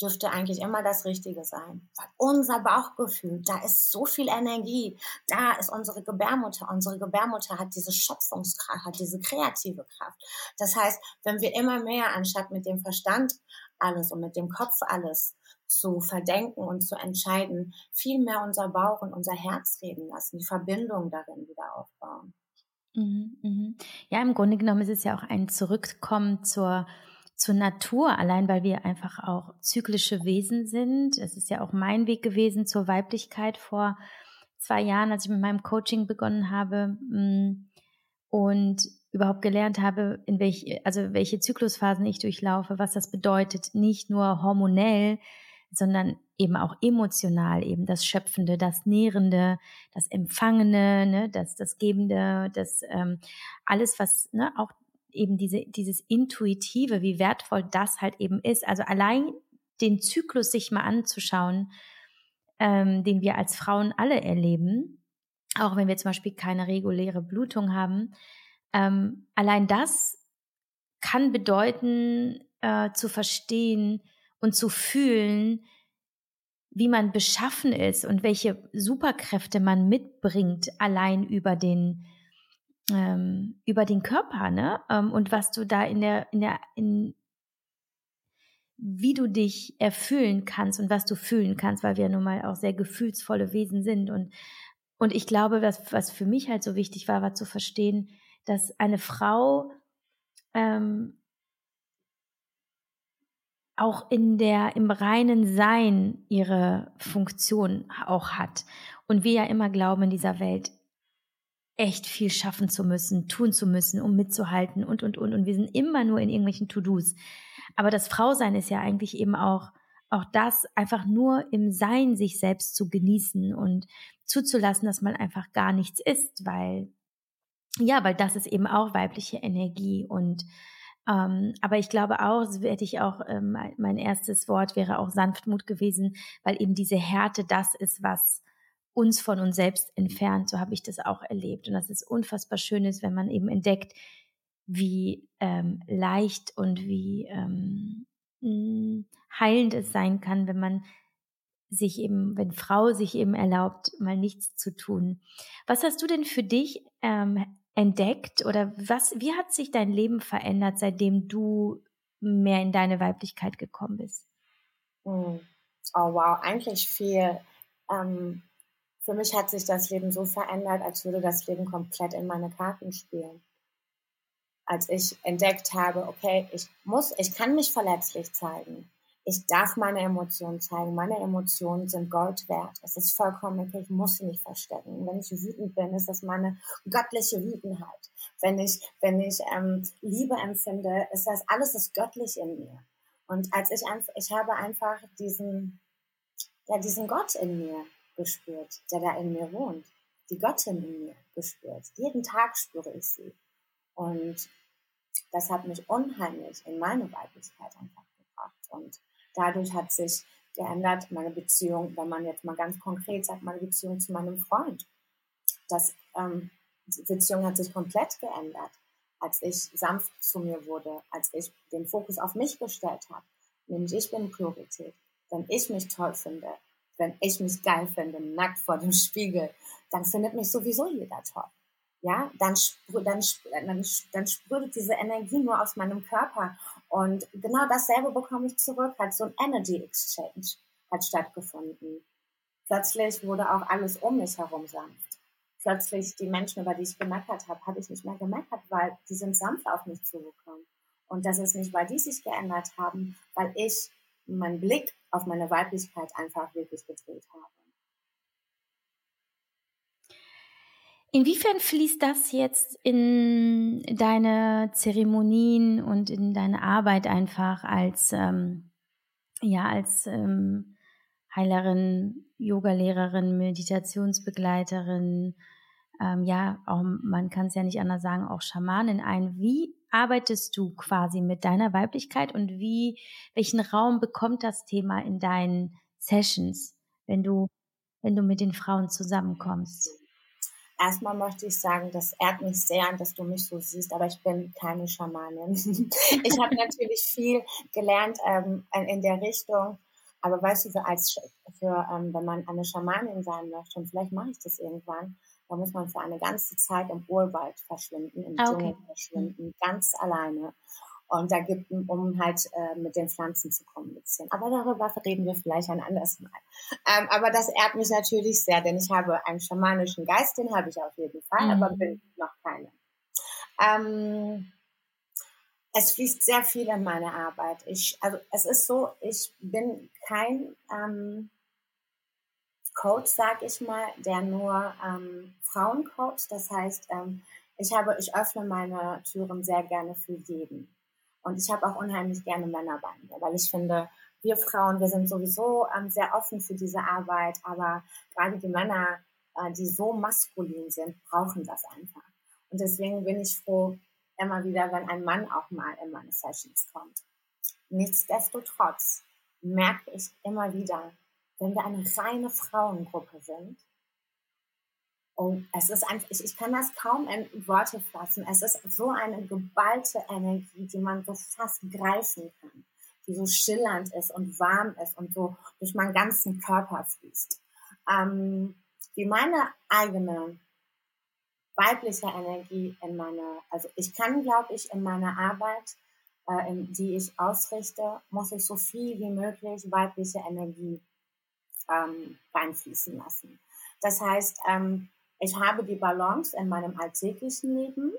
dürfte eigentlich immer das Richtige sein. Weil unser Bauchgefühl, da ist so viel Energie, da ist unsere Gebärmutter. Unsere Gebärmutter hat diese Schöpfungskraft, hat diese kreative Kraft. Das heißt, wenn wir immer mehr, anstatt mit dem Verstand alles und mit dem Kopf alles zu verdenken und zu entscheiden, viel mehr unser Bauch und unser Herz reden lassen, die Verbindung darin wieder aufbauen. Mhm, mhm. Ja, im Grunde genommen ist es ja auch ein Zurückkommen zur zur Natur, allein weil wir einfach auch zyklische Wesen sind. Es ist ja auch mein Weg gewesen zur Weiblichkeit vor zwei Jahren, als ich mit meinem Coaching begonnen habe mm, und überhaupt gelernt habe, in welche, also welche Zyklusphasen ich durchlaufe, was das bedeutet, nicht nur hormonell, sondern eben auch emotional, eben das Schöpfende, das Nährende, das Empfangene, ne, das, das Gebende, das ähm, alles, was ne, auch eben diese, dieses Intuitive, wie wertvoll das halt eben ist. Also allein den Zyklus sich mal anzuschauen, ähm, den wir als Frauen alle erleben, auch wenn wir zum Beispiel keine reguläre Blutung haben, ähm, allein das kann bedeuten, äh, zu verstehen und zu fühlen, wie man beschaffen ist und welche Superkräfte man mitbringt, allein über den ähm, über den Körper, ne? Ähm, und was du da in der, in der, in, wie du dich erfüllen kannst und was du fühlen kannst, weil wir nun mal auch sehr gefühlsvolle Wesen sind. Und, und ich glaube, was, was für mich halt so wichtig war, war zu verstehen, dass eine Frau ähm, auch in der, im reinen Sein ihre Funktion auch hat. Und wir ja immer glauben in dieser Welt, echt viel schaffen zu müssen, tun zu müssen, um mitzuhalten und, und, und. Und wir sind immer nur in irgendwelchen To-Dos. Aber das Frausein ist ja eigentlich eben auch, auch das, einfach nur im Sein sich selbst zu genießen und zuzulassen, dass man einfach gar nichts ist, weil, ja, weil das ist eben auch weibliche Energie und, ähm, aber ich glaube auch, hätte ich auch, ähm, mein erstes Wort wäre auch Sanftmut gewesen, weil eben diese Härte das ist, was uns von uns selbst entfernt. So habe ich das auch erlebt. Und das ist unfassbar schön ist, wenn man eben entdeckt, wie ähm, leicht und wie ähm, hm, heilend es sein kann, wenn man sich eben, wenn Frau sich eben erlaubt, mal nichts zu tun. Was hast du denn für dich ähm, entdeckt oder was, wie hat sich dein Leben verändert, seitdem du mehr in deine Weiblichkeit gekommen bist? Hm. Oh wow, eigentlich viel. Ähm, für mich hat sich das Leben so verändert, als würde das Leben komplett in meine Karten spielen. Als ich entdeckt habe, okay, ich muss, ich kann mich verletzlich zeigen. Ich darf meine Emotionen zeigen. Meine Emotionen sind Gold wert. Es ist vollkommen okay. Ich muss sie nicht verstecken. Wenn ich wütend bin, ist das meine göttliche Wütenheit. Wenn ich, wenn ich ähm, Liebe empfinde, ist das alles das Göttliche in mir. Und als ich einfach, ich habe einfach diesen, ja, diesen Gott in mir gespürt, der da in mir wohnt, die Göttin in mir gespürt. Jeden Tag spüre ich sie. Und das hat mich unheimlich in meine Weiblichkeit einfach gebracht. Und dadurch hat sich geändert meine Beziehung, wenn man jetzt mal ganz konkret sagt, meine Beziehung zu meinem Freund. Das, ähm, die Beziehung hat sich komplett geändert, als ich sanft zu mir wurde, als ich den Fokus auf mich gestellt habe. Nämlich ich bin Priorität. Wenn ich mich toll finde, wenn ich mich geil finde, nackt vor dem Spiegel, dann findet mich sowieso jeder toll. Ja, dann, dann, dann, dann sprüht diese Energie nur aus meinem Körper. Und genau dasselbe bekomme ich zurück. Hat so ein Energy Exchange hat stattgefunden. Plötzlich wurde auch alles um mich herum sanft. Plötzlich die Menschen, über die ich gemeckert habe, habe ich nicht mehr gemeckert, weil die sind sanft auf mich zugekommen. Und das ist nicht, weil die sich geändert haben, weil ich meinen Blick auf meine Weiblichkeit einfach wirklich gedreht habe. Inwiefern fließt das jetzt in deine Zeremonien und in deine Arbeit einfach als ähm, ja als ähm, Heilerin, Yogalehrerin, Meditationsbegleiterin, ähm, ja, auch, man kann es ja nicht anders sagen, auch Schamanin ein. Wie arbeitest du quasi mit deiner Weiblichkeit und wie, welchen Raum bekommt das Thema in deinen Sessions, wenn du, wenn du mit den Frauen zusammenkommst? Erstmal möchte ich sagen, das ehrt mich sehr, dass du mich so siehst, aber ich bin keine Schamanin. *laughs* ich habe natürlich viel gelernt ähm, in der Richtung, aber weißt du, für, als, für ähm, wenn man eine Schamanin sein möchte, und vielleicht mache ich das irgendwann, da muss man für eine ganze Zeit im Urwald verschwinden, im ah, okay. Dschungel verschwinden, ganz alleine. Und da gibt um halt äh, mit den Pflanzen zu kommunizieren. Aber darüber reden wir vielleicht ein anderes Mal. Ähm, aber das ehrt mich natürlich sehr, denn ich habe einen schamanischen Geist, den habe ich auf jeden Fall, mhm. aber bin noch keine. Ähm, es fließt sehr viel in meine Arbeit. Ich, also es ist so, ich bin kein ähm, Coach, sag ich mal, der nur ähm, Frauen coacht. Das heißt, ähm, ich habe, ich öffne meine Türen sehr gerne für jeden. Und ich habe auch unheimlich gerne Männer bei mir, weil ich finde, wir Frauen, wir sind sowieso ähm, sehr offen für diese Arbeit, aber gerade die Männer, äh, die so maskulin sind, brauchen das einfach. Und deswegen bin ich froh immer wieder, wenn ein Mann auch mal in meine Sessions kommt. Nichtsdestotrotz merke ich immer wieder, wenn wir eine reine Frauengruppe sind, und es ist einfach, ich, ich kann das kaum in Worte fassen. Es ist so eine geballte Energie, die man so fast greifen kann, die so schillernd ist und warm ist und so durch meinen ganzen Körper fließt. Ähm, wie meine eigene weibliche Energie in meine, also ich kann, glaube ich, in meiner Arbeit, äh, in, die ich ausrichte, muss ich so viel wie möglich weibliche Energie ähm, reinfließen lassen. Das heißt, ähm, ich habe die Balance in meinem alltäglichen Leben.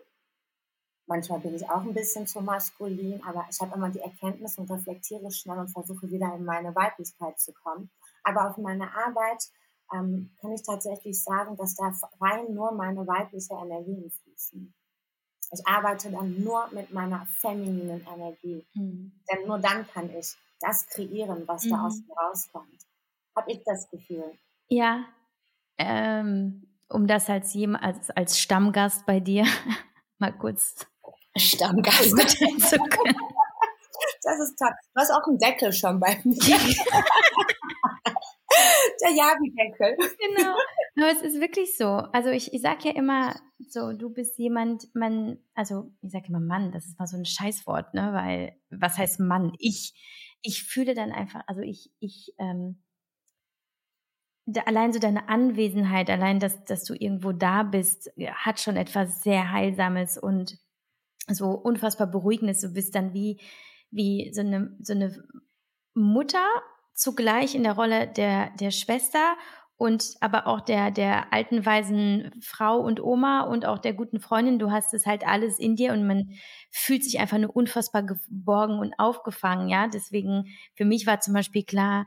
Manchmal bin ich auch ein bisschen zu maskulin, aber ich habe immer die Erkenntnis und reflektiere schnell und versuche wieder in meine Weiblichkeit zu kommen. Aber auf meine Arbeit ähm, kann ich tatsächlich sagen, dass da rein nur meine weibliche Energien fließen. Ich arbeite dann nur mit meiner femininen Energie. Mhm. Denn nur dann kann ich das kreieren, was mhm. da aus mir rauskommt. Habe ich das Gefühl. Ja, ähm, um das als, jemand, als, als Stammgast bei dir *laughs* mal kurz Stammgast *laughs* zu können. Das ist toll. Du hast auch einen Deckel schon bei mir. *laughs* Der Javi-Deckel. Genau. Aber es ist wirklich so. Also ich, ich sage ja immer so, du bist jemand, man, also ich sage immer Mann, das ist mal so ein Scheißwort, ne? Weil, was heißt Mann? Ich, ich fühle dann einfach, also ich, ich, ähm, allein so deine Anwesenheit, allein, dass, dass du irgendwo da bist, hat schon etwas sehr Heilsames und so unfassbar Beruhigendes. Du bist dann wie, wie so eine, so eine Mutter zugleich in der Rolle der, der Schwester und aber auch der, der alten, weisen Frau und Oma und auch der guten Freundin. Du hast es halt alles in dir und man fühlt sich einfach nur unfassbar geborgen und aufgefangen, ja. Deswegen, für mich war zum Beispiel klar,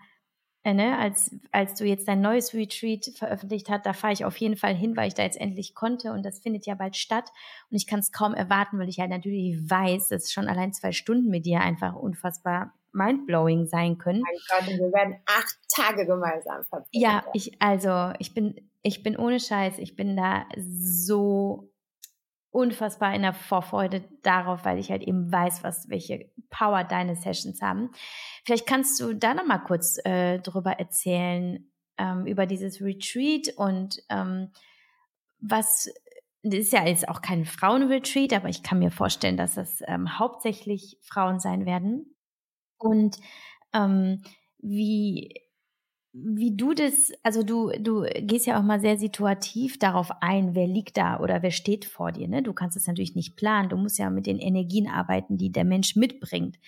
äh, ne, als, als du jetzt dein neues Retreat veröffentlicht hast, da fahre ich auf jeden Fall hin, weil ich da jetzt endlich konnte und das findet ja bald statt und ich kann es kaum erwarten, weil ich halt natürlich weiß, dass schon allein zwei Stunden mit dir einfach unfassbar mindblowing sein können. Mein Gott, und wir werden acht Tage gemeinsam verbringen. Ja, ich, also, ich bin, ich bin ohne Scheiß, ich bin da so unfassbar in der Vorfreude darauf, weil ich halt eben weiß, was welche Power deine Sessions haben. Vielleicht kannst du da noch mal kurz äh, drüber erzählen ähm, über dieses Retreat und ähm, was das ist ja jetzt auch kein Frauenretreat, aber ich kann mir vorstellen, dass das ähm, hauptsächlich Frauen sein werden. Und ähm, wie wie du das, also du, du gehst ja auch mal sehr situativ darauf ein, wer liegt da oder wer steht vor dir. Ne? Du kannst es natürlich nicht planen. Du musst ja mit den Energien arbeiten, die der Mensch mitbringt.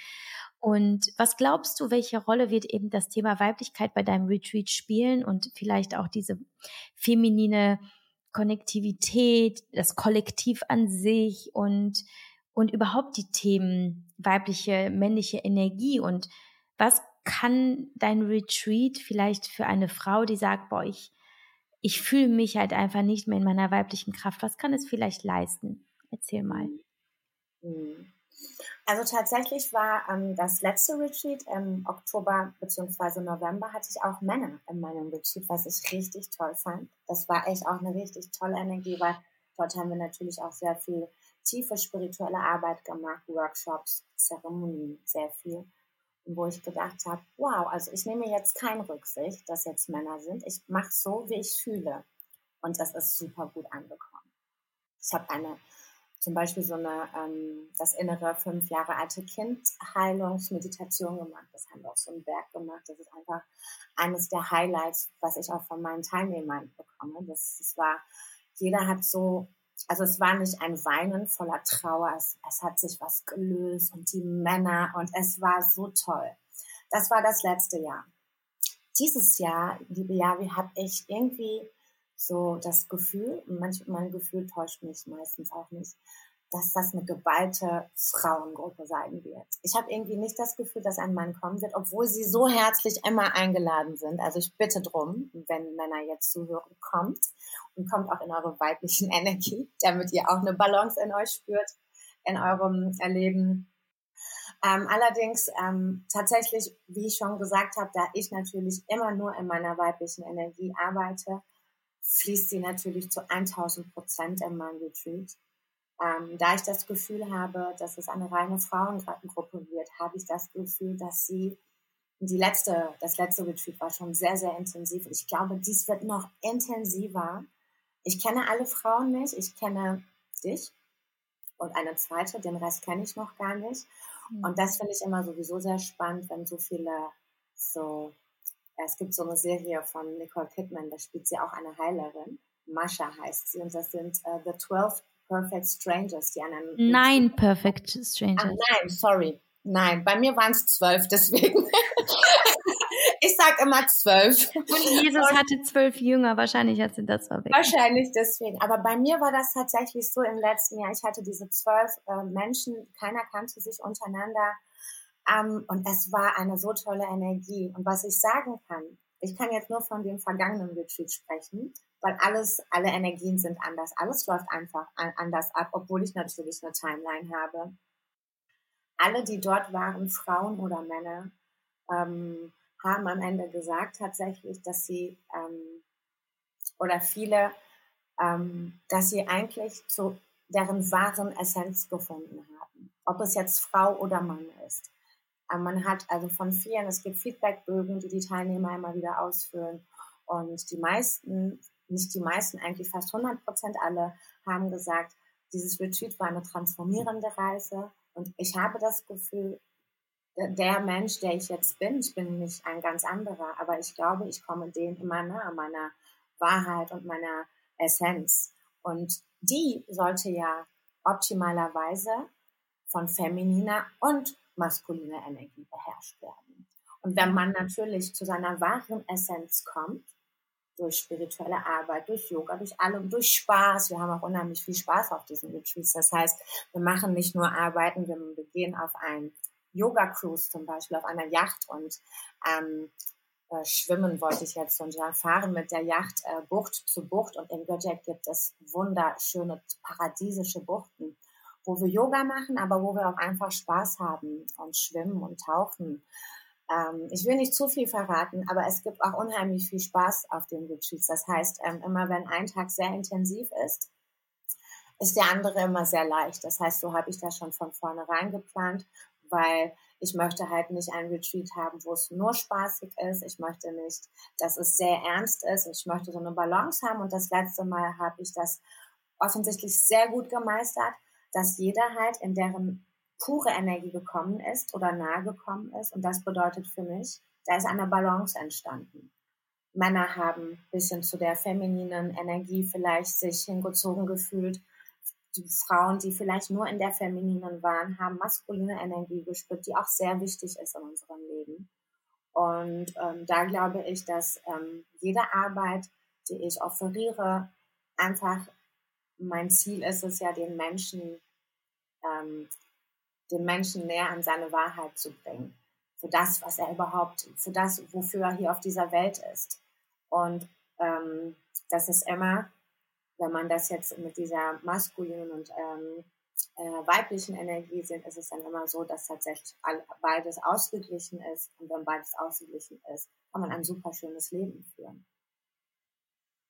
Und was glaubst du, welche Rolle wird eben das Thema Weiblichkeit bei deinem Retreat spielen und vielleicht auch diese feminine Konnektivität, das Kollektiv an sich und, und überhaupt die Themen weibliche, männliche Energie und was kann dein Retreat vielleicht für eine Frau, die sagt, boah, ich, ich fühle mich halt einfach nicht mehr in meiner weiblichen Kraft, was kann es vielleicht leisten? Erzähl mal. Mhm. Also tatsächlich war ähm, das letzte Retreat im Oktober bzw. November hatte ich auch Männer in meinem Retreat, was ich richtig toll fand. Das war echt auch eine richtig tolle Energie, weil dort haben wir natürlich auch sehr viel tiefe spirituelle Arbeit gemacht, Workshops, Zeremonien, sehr viel wo ich gedacht habe, wow, also ich nehme jetzt keine Rücksicht, dass jetzt Männer sind. Ich mache so, wie ich fühle. Und das ist super gut angekommen. Ich habe eine, zum Beispiel so eine, ähm, das innere fünf Jahre alte Kind Heilungsmeditation gemacht. Das haben wir auf so einem Berg gemacht. Das ist einfach eines der Highlights, was ich auch von meinen Teilnehmern bekomme. Das, das war, jeder hat so also es war nicht ein Weinen voller Trauer, es, es, hat sich was gelöst und die Männer und es war so toll. Das war das letzte Jahr. Dieses Jahr, liebe Javi, habe ich irgendwie so das Gefühl, manch, mein Gefühl täuscht mich meistens auch nicht, dass das eine geballte Frauengruppe sein wird. Ich habe irgendwie nicht das Gefühl, dass ein Mann kommen wird, obwohl sie so herzlich immer eingeladen sind. Also ich bitte drum, wenn Männer jetzt zuhören, kommt und kommt auch in eure weiblichen *laughs* Energie, damit ihr auch eine Balance in euch spürt, in eurem Erleben. Ähm, allerdings ähm, tatsächlich, wie ich schon gesagt habe, da ich natürlich immer nur in meiner weiblichen Energie arbeite, fließt sie natürlich zu 1000 Prozent in mein Retreat. Ähm, da ich das Gefühl habe, dass es eine reine Frauengruppe wird, habe ich das Gefühl, dass sie die letzte, das letzte Retreat war schon sehr, sehr intensiv. Ich glaube, dies wird noch intensiver. Ich kenne alle Frauen nicht. Ich kenne dich und eine zweite. Den Rest kenne ich noch gar nicht. Mhm. Und das finde ich immer sowieso sehr spannend, wenn so viele so, es gibt so eine Serie von Nicole Kidman, da spielt sie auch eine Heilerin. Mascha heißt sie und das sind uh, The 12 Perfect Strangers, die anderen. Nein, Perfect Strangers. Ah, nein, sorry. Nein, bei mir waren es zwölf, deswegen. *laughs* ich sag immer zwölf. Und Jesus und hatte zwölf Jünger, wahrscheinlich hat sie das verwechselt. Wahrscheinlich deswegen. Aber bei mir war das tatsächlich so im letzten Jahr. Ich hatte diese zwölf äh, Menschen, keiner kannte sich untereinander. Ähm, und es war eine so tolle Energie. Und was ich sagen kann, ich kann jetzt nur von dem vergangenen Retreat sprechen weil alles, alle Energien sind anders. Alles läuft einfach anders ab, obwohl ich natürlich eine Timeline habe. Alle, die dort waren, Frauen oder Männer, ähm, haben am Ende gesagt tatsächlich, dass sie ähm, oder viele, ähm, dass sie eigentlich zu deren wahren Essenz gefunden haben. Ob es jetzt Frau oder Mann ist. Ähm, man hat also von vielen, es gibt Feedbackbögen, die die Teilnehmer immer wieder ausfüllen. Und die meisten nicht die meisten, eigentlich fast 100 Prozent alle, haben gesagt, dieses Retreat war eine transformierende Reise. Und ich habe das Gefühl, der Mensch, der ich jetzt bin, ich bin nicht ein ganz anderer, aber ich glaube, ich komme dem immer nahe, meiner Wahrheit und meiner Essenz. Und die sollte ja optimalerweise von femininer und maskuliner Energie beherrscht werden. Und wenn man natürlich zu seiner wahren Essenz kommt, durch spirituelle Arbeit, durch Yoga, durch allem, durch Spaß. Wir haben auch unheimlich viel Spaß auf diesen Retreats. Das heißt, wir machen nicht nur Arbeiten, wir, gehen auf ein Yoga-Cruise zum Beispiel, auf einer Yacht und ähm, äh, schwimmen wollte ich jetzt und ja, fahren mit der Yacht äh, Bucht zu Bucht und in Göttingen gibt es wunderschöne paradiesische Buchten, wo wir Yoga machen, aber wo wir auch einfach Spaß haben und schwimmen und tauchen ähm, ich will nicht zu viel verraten, aber es gibt auch unheimlich viel Spaß auf den Retreats. Das heißt, ähm, immer wenn ein Tag sehr intensiv ist, ist der andere immer sehr leicht. Das heißt, so habe ich das schon von vornherein geplant, weil ich möchte halt nicht ein Retreat haben, wo es nur spaßig ist. Ich möchte nicht, dass es sehr ernst ist. Ich möchte so eine Balance haben. Und das letzte Mal habe ich das offensichtlich sehr gut gemeistert, dass jeder halt in deren pure Energie gekommen ist oder nahe gekommen ist. Und das bedeutet für mich, da ist eine Balance entstanden. Männer haben ein bisschen zu der femininen Energie vielleicht sich hingezogen gefühlt. Die Frauen, die vielleicht nur in der femininen waren, haben maskuline Energie gespürt, die auch sehr wichtig ist in unserem Leben. Und ähm, da glaube ich, dass ähm, jede Arbeit, die ich offeriere, einfach mein Ziel ist es ja, den Menschen ähm, den Menschen näher an seine Wahrheit zu bringen. Für das, was er überhaupt, für das, wofür er hier auf dieser Welt ist. Und ähm, das ist immer, wenn man das jetzt mit dieser maskulinen und ähm, äh, weiblichen Energie sieht, ist es dann immer so, dass tatsächlich beides ausgeglichen ist. Und wenn beides ausgeglichen ist, kann man ein super schönes Leben führen.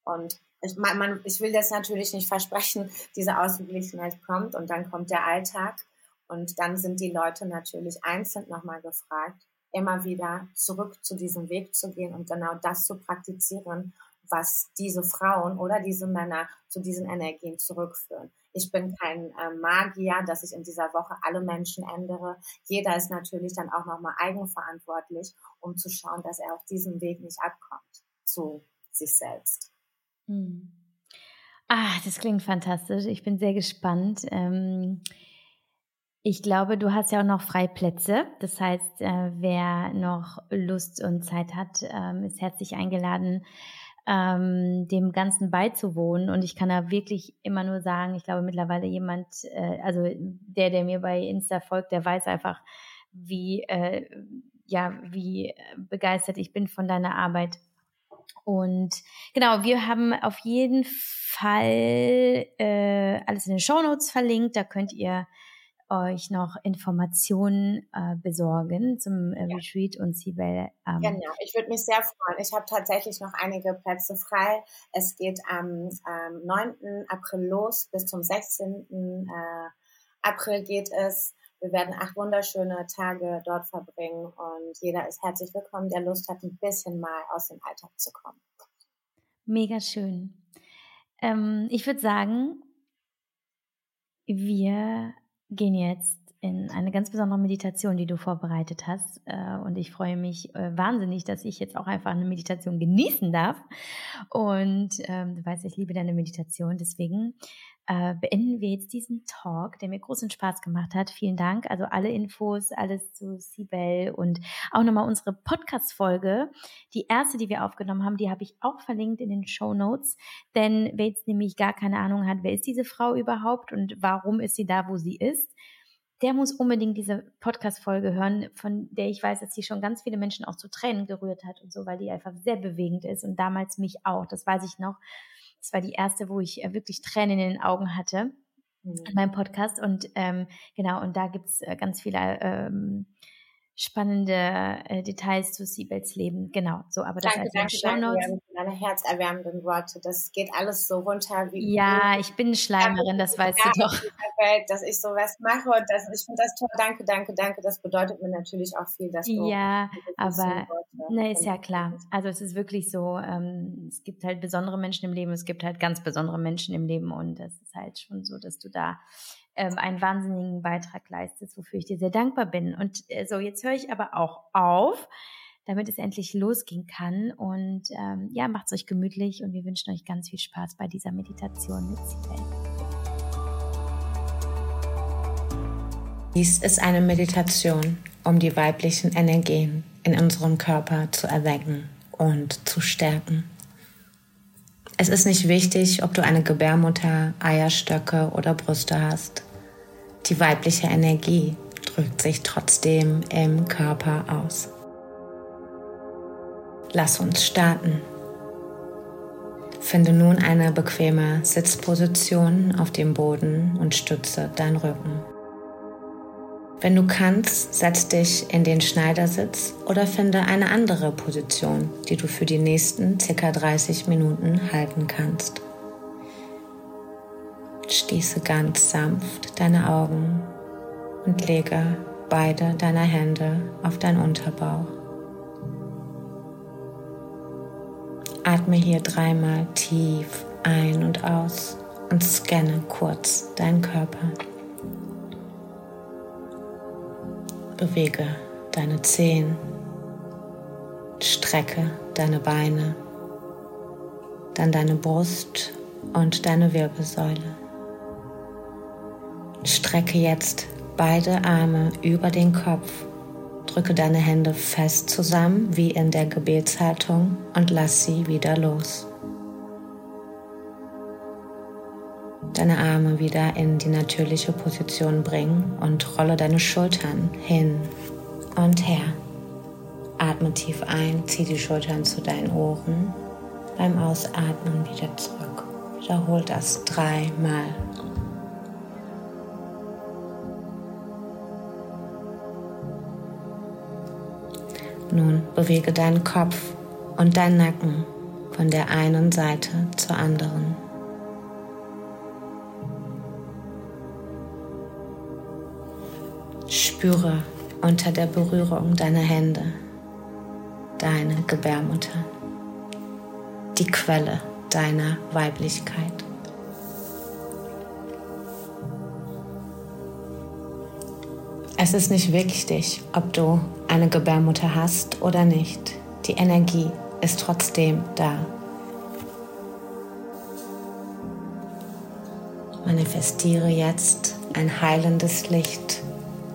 Und ich, man, ich will jetzt natürlich nicht versprechen, *laughs* diese Ausgeglichenheit kommt und dann kommt der Alltag und dann sind die Leute natürlich einzeln nochmal gefragt, immer wieder zurück zu diesem Weg zu gehen und genau das zu praktizieren, was diese Frauen oder diese Männer zu diesen Energien zurückführen. Ich bin kein äh, Magier, dass ich in dieser Woche alle Menschen ändere. Jeder ist natürlich dann auch nochmal eigenverantwortlich, um zu schauen, dass er auf diesem Weg nicht abkommt zu sich selbst. Hm. Ah, das klingt fantastisch. Ich bin sehr gespannt. Ähm ich glaube, du hast ja auch noch Freiplätze. Das heißt, äh, wer noch Lust und Zeit hat, ähm, ist herzlich eingeladen, ähm, dem Ganzen beizuwohnen. Und ich kann da wirklich immer nur sagen, ich glaube mittlerweile jemand, äh, also der, der mir bei Insta folgt, der weiß einfach, wie, äh, ja, wie begeistert ich bin von deiner Arbeit. Und genau, wir haben auf jeden Fall äh, alles in den Show Notes verlinkt. Da könnt ihr euch noch Informationen äh, besorgen zum äh, ja. Retreat und Sibel. Ähm, genau, ich würde mich sehr freuen. Ich habe tatsächlich noch einige Plätze frei. Es geht am ähm, 9. April los bis zum 16. Äh, April geht es. Wir werden acht wunderschöne Tage dort verbringen und jeder ist herzlich willkommen, der Lust hat, ein bisschen mal aus dem Alltag zu kommen. Mega schön. Ähm, ich würde sagen, wir gehen jetzt in eine ganz besondere Meditation, die du vorbereitet hast. Äh, und ich freue mich äh, wahnsinnig, dass ich jetzt auch einfach eine Meditation genießen darf. Und ähm, du weißt, ich liebe deine Meditation. Deswegen äh, beenden wir jetzt diesen Talk, der mir großen Spaß gemacht hat. Vielen Dank. Also alle Infos, alles zu Sibel und auch nochmal unsere Podcast-Folge. Die erste, die wir aufgenommen haben, die habe ich auch verlinkt in den Show Notes. Denn wer jetzt nämlich gar keine Ahnung hat, wer ist diese Frau überhaupt und warum ist sie da, wo sie ist, der muss unbedingt diese Podcast-Folge hören, von der ich weiß, dass sie schon ganz viele Menschen auch zu Tränen gerührt hat und so, weil die einfach sehr bewegend ist und damals mich auch. Das weiß ich noch. Das war die erste, wo ich äh, wirklich Tränen in den Augen hatte mhm. an meinem Podcast. Und ähm, genau, und da gibt's äh, ganz viele ähm, spannende äh, Details zu Siebels Leben. Genau, so, aber das danke, als danke, danke deine herzerwärmenden Worte. Das geht alles so runter wie. Ja, ich bin Schleimerin, das weißt du doch. Welt, dass ich sowas mache und das, ich finde das toll. Danke, danke, danke. Das bedeutet mir natürlich auch viel, dass du. Ja, aber ne, ist ja klar. Also es ist wirklich so, ähm, es gibt halt besondere Menschen im Leben, es gibt halt ganz besondere Menschen im Leben und es ist halt schon so, dass du da ähm, einen wahnsinnigen Beitrag leistest, wofür ich dir sehr dankbar bin. Und äh, so, jetzt höre ich aber auch auf, damit es endlich losgehen kann. Und ähm, ja, macht es euch gemütlich und wir wünschen euch ganz viel Spaß bei dieser Meditation mit Sibel. Dies ist eine Meditation, um die weiblichen Energien in unserem Körper zu erwecken und zu stärken. Es ist nicht wichtig, ob du eine Gebärmutter, Eierstöcke oder Brüste hast. Die weibliche Energie drückt sich trotzdem im Körper aus. Lass uns starten. Finde nun eine bequeme Sitzposition auf dem Boden und stütze deinen Rücken. Wenn du kannst, setz dich in den Schneidersitz oder finde eine andere Position, die du für die nächsten ca. 30 Minuten halten kannst. Schließe ganz sanft deine Augen und lege beide deiner Hände auf deinen Unterbauch. Atme hier dreimal tief ein und aus und scanne kurz deinen Körper. Bewege deine Zehen, strecke deine Beine, dann deine Brust und deine Wirbelsäule. Strecke jetzt beide Arme über den Kopf, drücke deine Hände fest zusammen wie in der Gebetshaltung und lass sie wieder los. deine Arme wieder in die natürliche Position bringen und rolle deine Schultern hin und her. Atme tief ein, zieh die Schultern zu deinen Ohren. Beim Ausatmen wieder zurück. Wiederhol das dreimal. Nun bewege deinen Kopf und deinen Nacken von der einen Seite zur anderen. Spüre unter der Berührung deiner Hände deine Gebärmutter. die Quelle deiner Weiblichkeit. Es ist nicht wichtig, ob du eine Gebärmutter hast oder nicht. Die Energie ist trotzdem da. Manifestiere jetzt ein heilendes Licht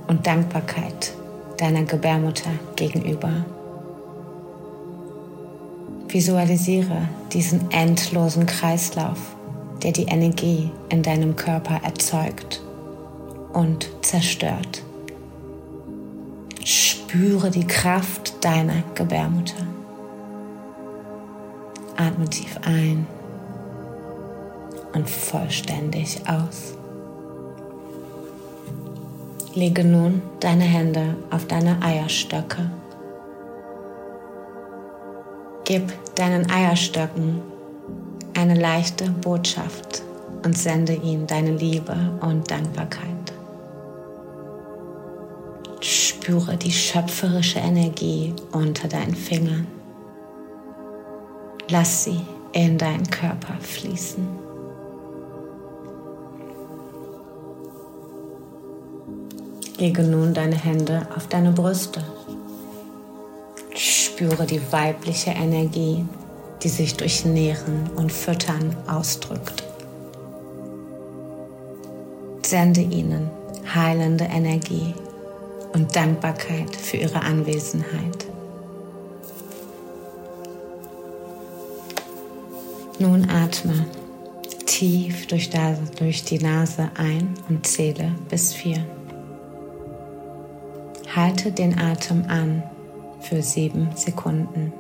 und Dankbarkeit deiner Gebärmutter gegenüber. Visualisiere diesen endlosen Kreislauf, der die Energie in deinem Körper erzeugt und zerstört. Spüre die Kraft deiner Gebärmutter. Atme tief ein und vollständig aus. Lege nun deine Hände auf deine Eierstöcke. Gib deinen Eierstöcken eine leichte Botschaft und sende ihnen deine Liebe und Dankbarkeit. Spüre die schöpferische Energie unter deinen Fingern. Lass sie in deinen Körper fließen. Lege nun deine Hände auf deine Brüste. Spüre die weibliche Energie, die sich durch Nähren und Füttern ausdrückt. Sende ihnen heilende Energie und Dankbarkeit für ihre Anwesenheit. Nun atme tief durch, die Nase ein und zähle bis vier. Halte den Atem an für sieben Sekunden.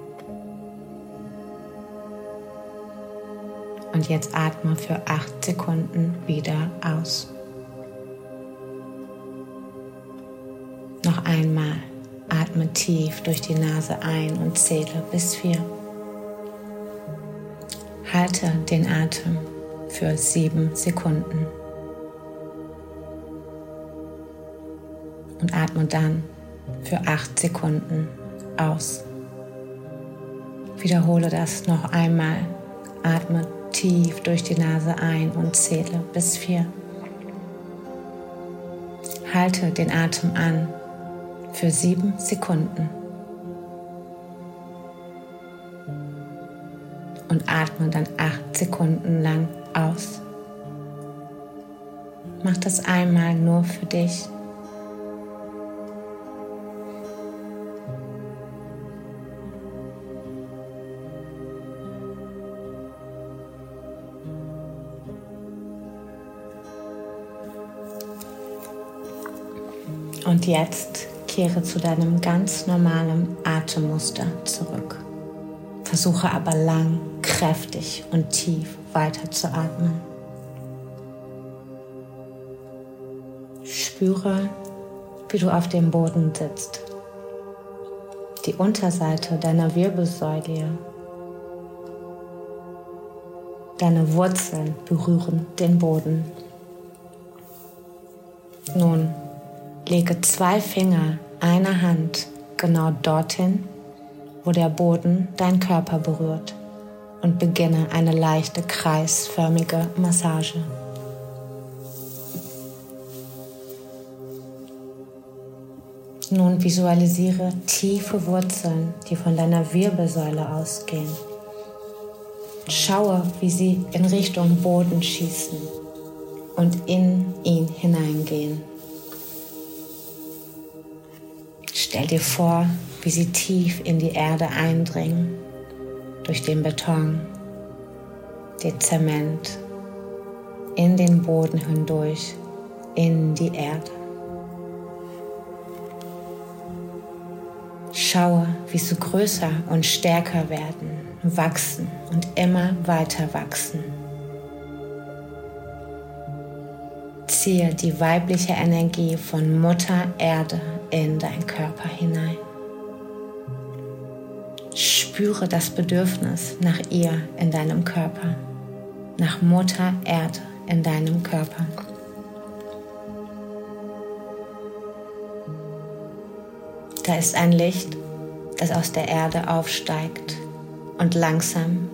Und jetzt atme für acht Sekunden wieder aus. Noch einmal atme tief durch die Nase ein und zähle bis vier. Halte den Atem für sieben Sekunden. und atme dann für acht Sekunden aus. Wiederhole das noch einmal. Atme tief durch die Nase ein und zähle bis vier. Halte den Atem an für sieben Sekunden. Und atme dann acht Sekunden lang aus. Mach das einmal nur für dich. Und jetzt kehre zu deinem ganz normalen Atemmuster zurück. Versuche aber lang, kräftig und tief weiter zu atmen. Spüre, wie du auf dem Boden sitzt. Die Unterseite deiner Wirbelsäule. Deine Wurzeln berühren den Boden. Nun Lege zwei Finger einer Hand genau dorthin, wo der Boden dein Körper berührt und beginne eine leichte kreisförmige Massage. Nun visualisiere tiefe Wurzeln, die von deiner Wirbelsäule ausgehen. Schaue, wie sie in Richtung Boden schießen und in ihn hineingehen. Stell dir vor, wie sie tief in die Erde eindringen, durch den Beton, den Zement, in den Boden hindurch, in die Erde. Schaue, wie sie größer und stärker werden, wachsen und immer weiter wachsen. Ziehe die weibliche Energie von Mutter Erde in deinen Körper hinein. Spüre das Bedürfnis nach ihr in deinem Körper, nach Mutter Erde in deinem Körper. Da ist ein Licht, das aus der Erde aufsteigt und langsam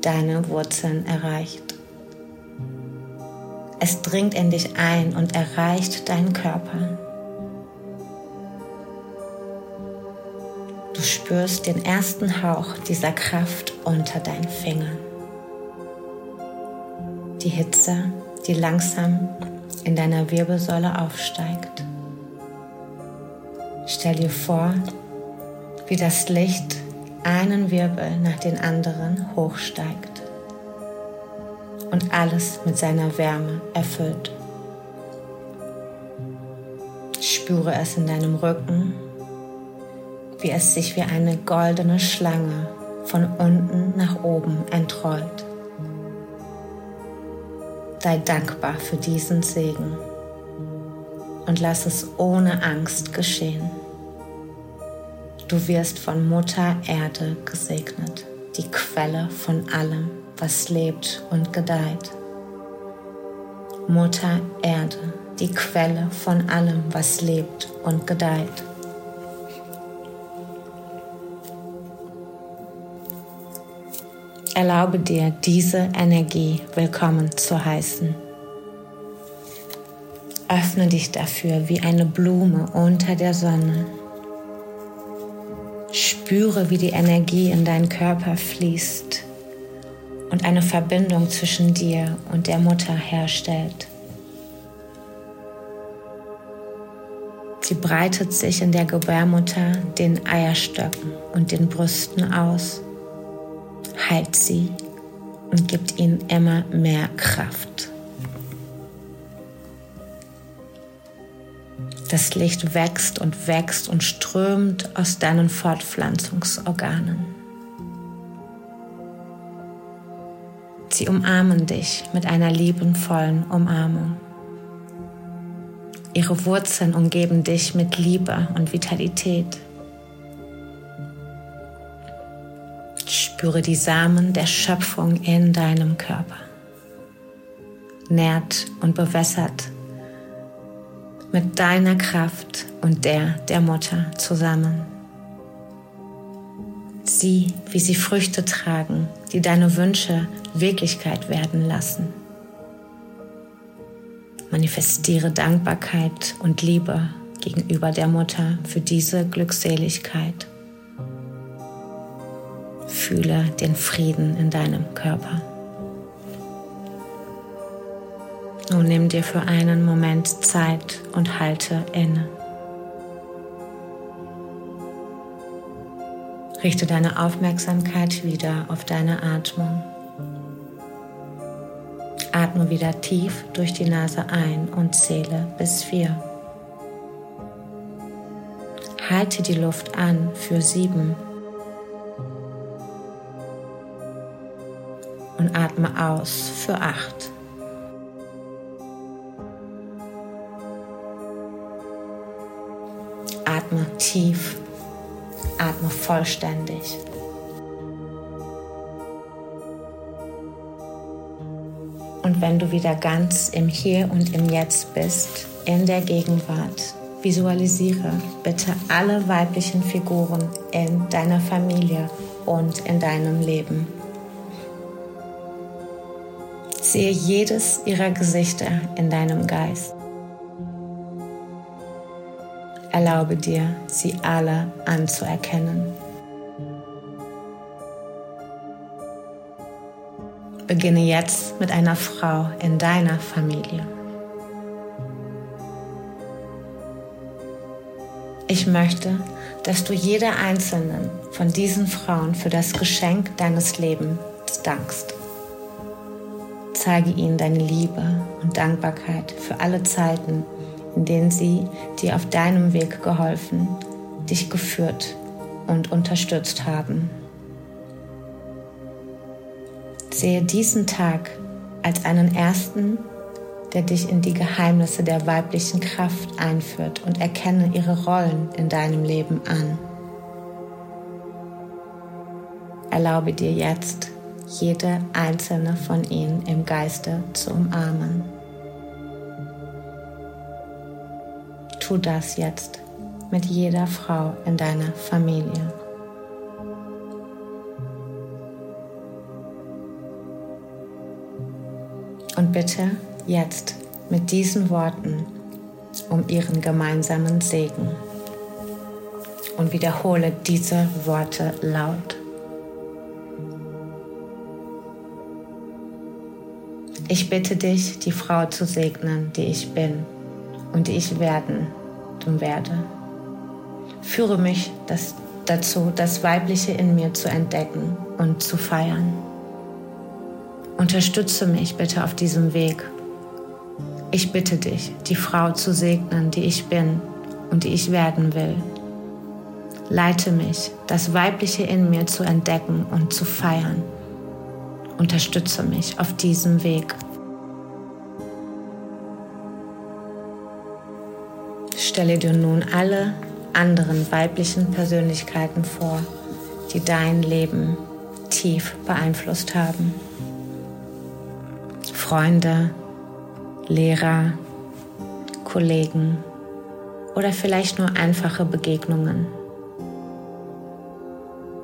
deine Wurzeln erreicht. Es dringt in dich ein und erreicht deinen Körper. Spürst den ersten Hauch dieser Kraft unter deinen Fingern. Die Hitze, die langsam in deiner Wirbelsäule aufsteigt. Stell dir vor, wie das Licht einen Wirbel nach den anderen hochsteigt und alles mit seiner Wärme erfüllt. Spüre es in deinem Rücken, wie es sich wie eine goldene Schlange von unten nach oben entrollt. Sei dankbar für diesen Segen und lass es ohne Angst geschehen. Du wirst von Mutter Erde gesegnet, die Quelle von allem, was lebt und gedeiht. Mutter Erde, die Quelle von allem, was lebt und gedeiht. Erlaube dir, diese Energie willkommen zu heißen. Öffne dich dafür wie eine Blume unter der Sonne Spüre, wie die Energie in deinen Körper fließt und eine Verbindung zwischen dir und der Mutter herstellt. Sie breitet sich in der Gebärmutter den Eierstöcken und den Brüsten aus, heilt sie und gibt ihnen immer mehr Kraft. Das Licht wächst und wächst und strömt aus deinen Fortpflanzungsorganen. Sie umarmen dich mit einer liebenvollen Umarmung. Ihre Wurzeln umgeben dich mit Liebe und Vitalität. Spüre die Samen der Schöpfung in deinem Körper. Nährt und bewässert mit deiner Kraft und der der Mutter zusammen. Sieh, wie sie Früchte tragen, die deine Wünsche Wirklichkeit werden lassen. Manifestiere Dankbarkeit und Liebe gegenüber der Mutter für diese Glückseligkeit. Fühle den Frieden in deinem Körper. Nun nimm dir für einen Moment Zeit und halte inne. Richte deine Aufmerksamkeit wieder auf deine Atmung. Atme wieder tief durch die Nase ein und zähle bis vier. Halte die Luft an für sieben. Und atme aus für acht. Atme tief, atme vollständig. Und wenn du wieder ganz im Hier und im Jetzt bist, in der Gegenwart, visualisiere bitte alle weiblichen Figuren in deiner Familie und in deinem Leben. Sehe jedes ihrer Gesichter in deinem Geist. Erlaube dir, sie alle anzuerkennen. Beginne jetzt mit einer Frau in deiner Familie. Ich möchte, dass du jeder einzelnen von diesen Frauen für das Geschenk deines Lebens dankst. Zeige ihnen deine Liebe und Dankbarkeit für alle Zeiten, in denen sie dir auf deinem Weg geholfen, dich geführt und unterstützt haben. Sehe diesen Tag als einen ersten, der dich in die Geheimnisse der weiblichen Kraft einführt und erkenne ihre Rollen in deinem Leben an. Erlaube dir jetzt, jede einzelne von ihnen im Geiste zu umarmen. Tu das jetzt mit jeder Frau in deiner Familie. Und bitte jetzt mit diesen Worten um ihren gemeinsamen Segen. Und wiederhole diese Worte laut. Ich bitte dich, die Frau zu segnen, die ich bin und die ich werden und werde. Führe mich das, dazu, das Weibliche in mir zu entdecken und zu feiern. Unterstütze mich bitte auf diesem Weg. Ich bitte dich, die Frau zu segnen, die ich bin und die ich werden will. Leite mich, das Weibliche in mir zu entdecken und zu feiern. Unterstütze mich auf diesem Weg. Stelle dir nun alle anderen weiblichen Persönlichkeiten vor, die dein Leben tief beeinflusst haben. Freunde, Lehrer, Kollegen oder vielleicht nur einfache Begegnungen.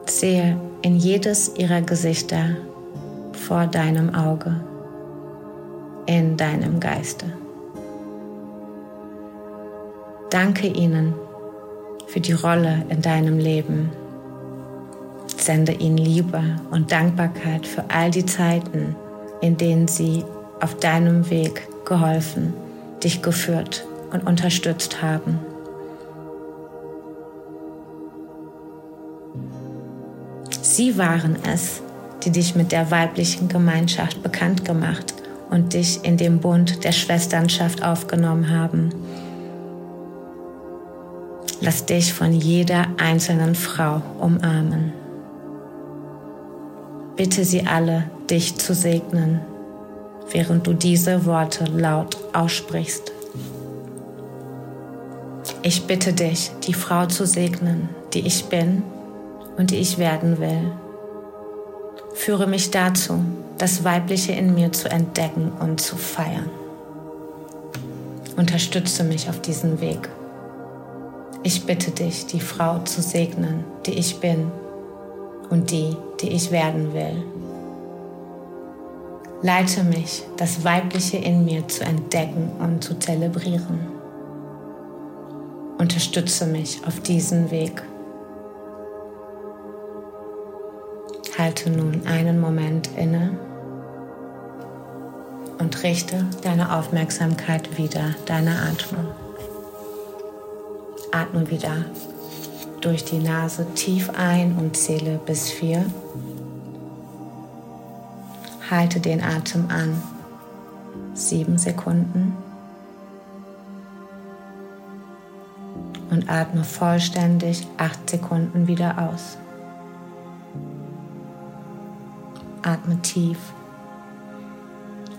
Sehe in jedes ihrer Gesichter vor deinem Auge, in deinem Geiste. Danke ihnen für die Rolle in deinem Leben. Sende ihnen Liebe und Dankbarkeit für all die Zeiten, in denen sie auf deinem Weg geholfen, dich geführt und unterstützt haben. Sie waren es, die dich mit der weiblichen Gemeinschaft bekannt gemacht und dich in den Bund der Schwesternschaft aufgenommen haben. Lass dich von jeder einzelnen Frau umarmen. Bitte sie alle, dich zu segnen während du diese Worte laut aussprichst. Ich bitte dich, die Frau zu segnen, die ich bin und die ich werden will. Führe mich dazu, das Weibliche in mir zu entdecken und zu feiern. Unterstütze mich auf diesem Weg. Ich bitte dich, die Frau zu segnen, die ich bin und die, die ich werden will. Leite mich, das Weibliche in mir zu entdecken und zu zelebrieren. Unterstütze mich auf diesem Weg. Halte nun einen Moment inne und richte deine Aufmerksamkeit wieder deiner Atmung. Atme wieder durch die Nase tief ein und zähle bis vier. Halte den Atem an. Sieben Sekunden. Und atme vollständig acht Sekunden wieder aus. Atme tief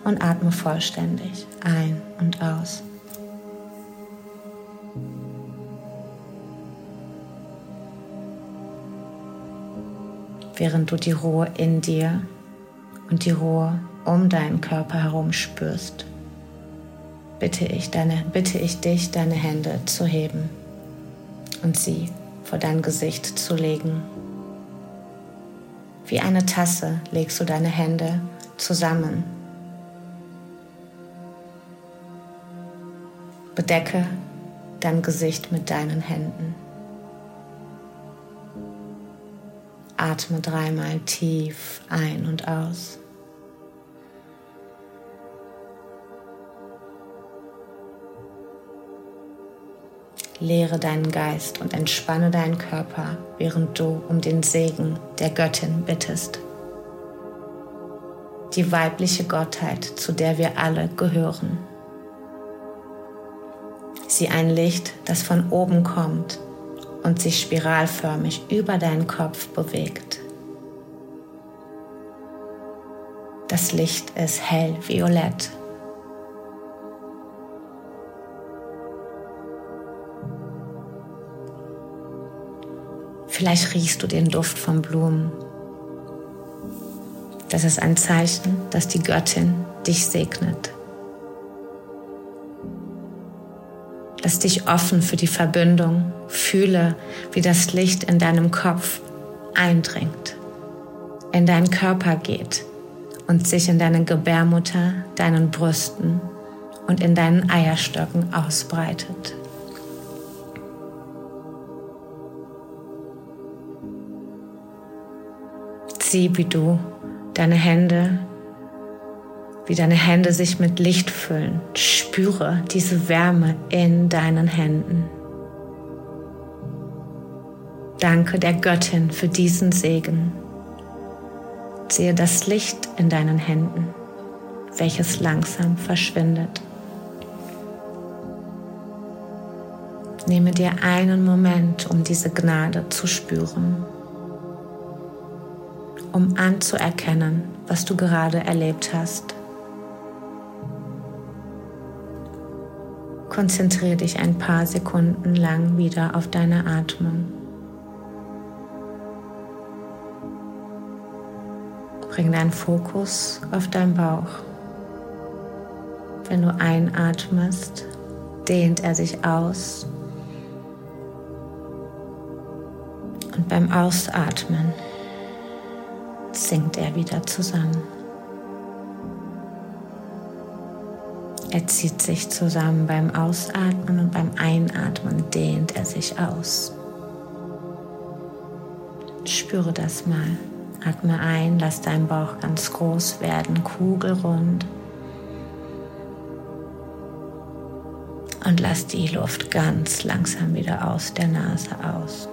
und atme vollständig ein und aus. Während du die Ruhe in dir und die Ruhe um deinen Körper herum spürst, bitte ich, deine, bitte ich dich, deine Hände zu heben und sie vor dein Gesicht zu legen. Wie eine Tasse legst du deine Hände zusammen. Bedecke dein Gesicht mit deinen Händen. Atme dreimal tief ein und aus. Leere deinen Geist und entspanne deinen Körper, während du um den Segen der Göttin bittest. Die weibliche Gottheit, zu der wir alle gehören. Sie ein Licht, das von oben kommt und sich spiralförmig über deinen Kopf bewegt. Das Licht ist hell violett. Vielleicht riechst du den Duft von Blumen. Das ist ein Zeichen, dass die Göttin dich segnet. Lass dich offen für die Verbindung. Fühle, wie das Licht in deinem Kopf eindringt, in deinen Körper geht und sich in deine Gebärmutter, deinen Brüsten und in deinen Eierstöcken ausbreitet. Sieh, wie du deine Hände, wie deine Hände sich mit Licht füllen. Spüre diese Wärme in deinen Händen. Danke der Göttin für diesen Segen. Sehe das Licht in deinen Händen, welches langsam verschwindet. Nehme dir einen Moment, um diese Gnade zu spüren, um anzuerkennen, was du gerade erlebt hast. Konzentriere dich ein paar Sekunden lang wieder auf deine Atmung. Bring deinen Fokus auf deinen Bauch. Wenn du einatmest, dehnt er sich aus. Und beim Ausatmen sinkt er wieder zusammen. Er zieht sich zusammen beim Ausatmen und beim Einatmen dehnt er sich aus. Spüre das mal. Atme ein, lass deinen Bauch ganz groß werden, kugelrund. Und lass die Luft ganz langsam wieder aus der Nase aus.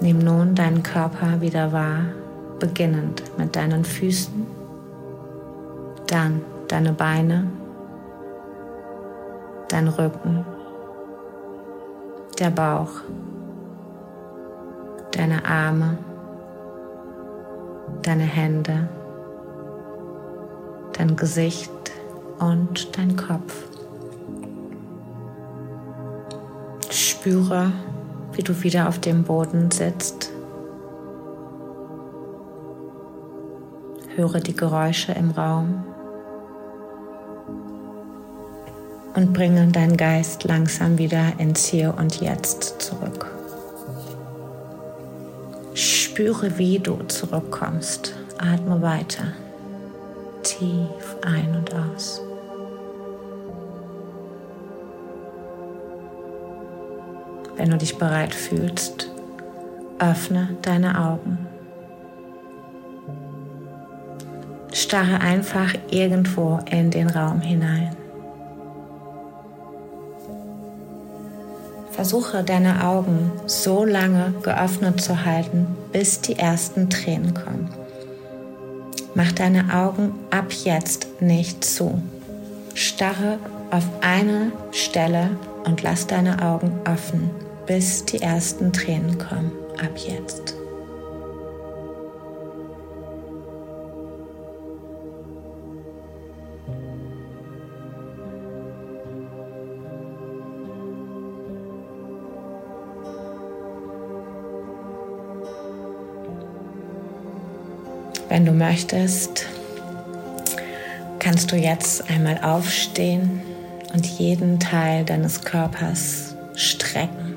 Nimm nun deinen Körper wieder wahr, beginnend mit deinen Füßen, dann deine Beine, dein Rücken der Bauch, deine Arme, deine Hände, dein Gesicht und dein Kopf. Spüre, wie du wieder auf dem Boden sitzt. Höre die Geräusche im Raum. und bringe deinen Geist langsam wieder ins Hier und Jetzt zurück. Spüre, wie du zurückkommst. Atme weiter. Tief ein und aus. Wenn du dich bereit fühlst, öffne deine Augen. Starre einfach irgendwo in den Raum hinein. Versuche deine Augen so lange geöffnet zu halten, bis die ersten Tränen kommen. Mach deine Augen ab jetzt nicht zu. Starre auf eine Stelle und lass deine Augen offen, bis die ersten Tränen kommen. Ab jetzt. Wenn du möchtest, kannst du jetzt einmal aufstehen und jeden Teil deines Körpers strecken.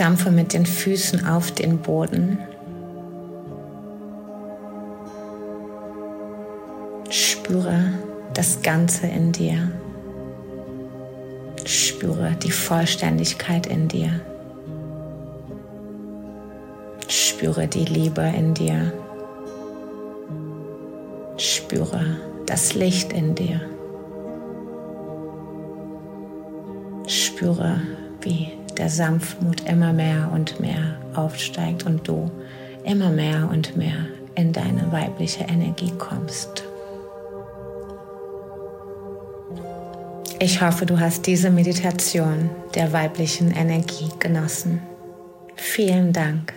Stampfe mit den Füßen auf den Boden. Spüre das Ganze in dir. Spüre die Vollständigkeit in dir. Spüre die Liebe in dir. Spüre das Licht in dir. Spüre, wie der Sanftmut immer mehr und mehr aufsteigt und du immer mehr und mehr in deine weibliche Energie kommst. Ich hoffe, du hast diese Meditation der weiblichen Energie genossen. Vielen Dank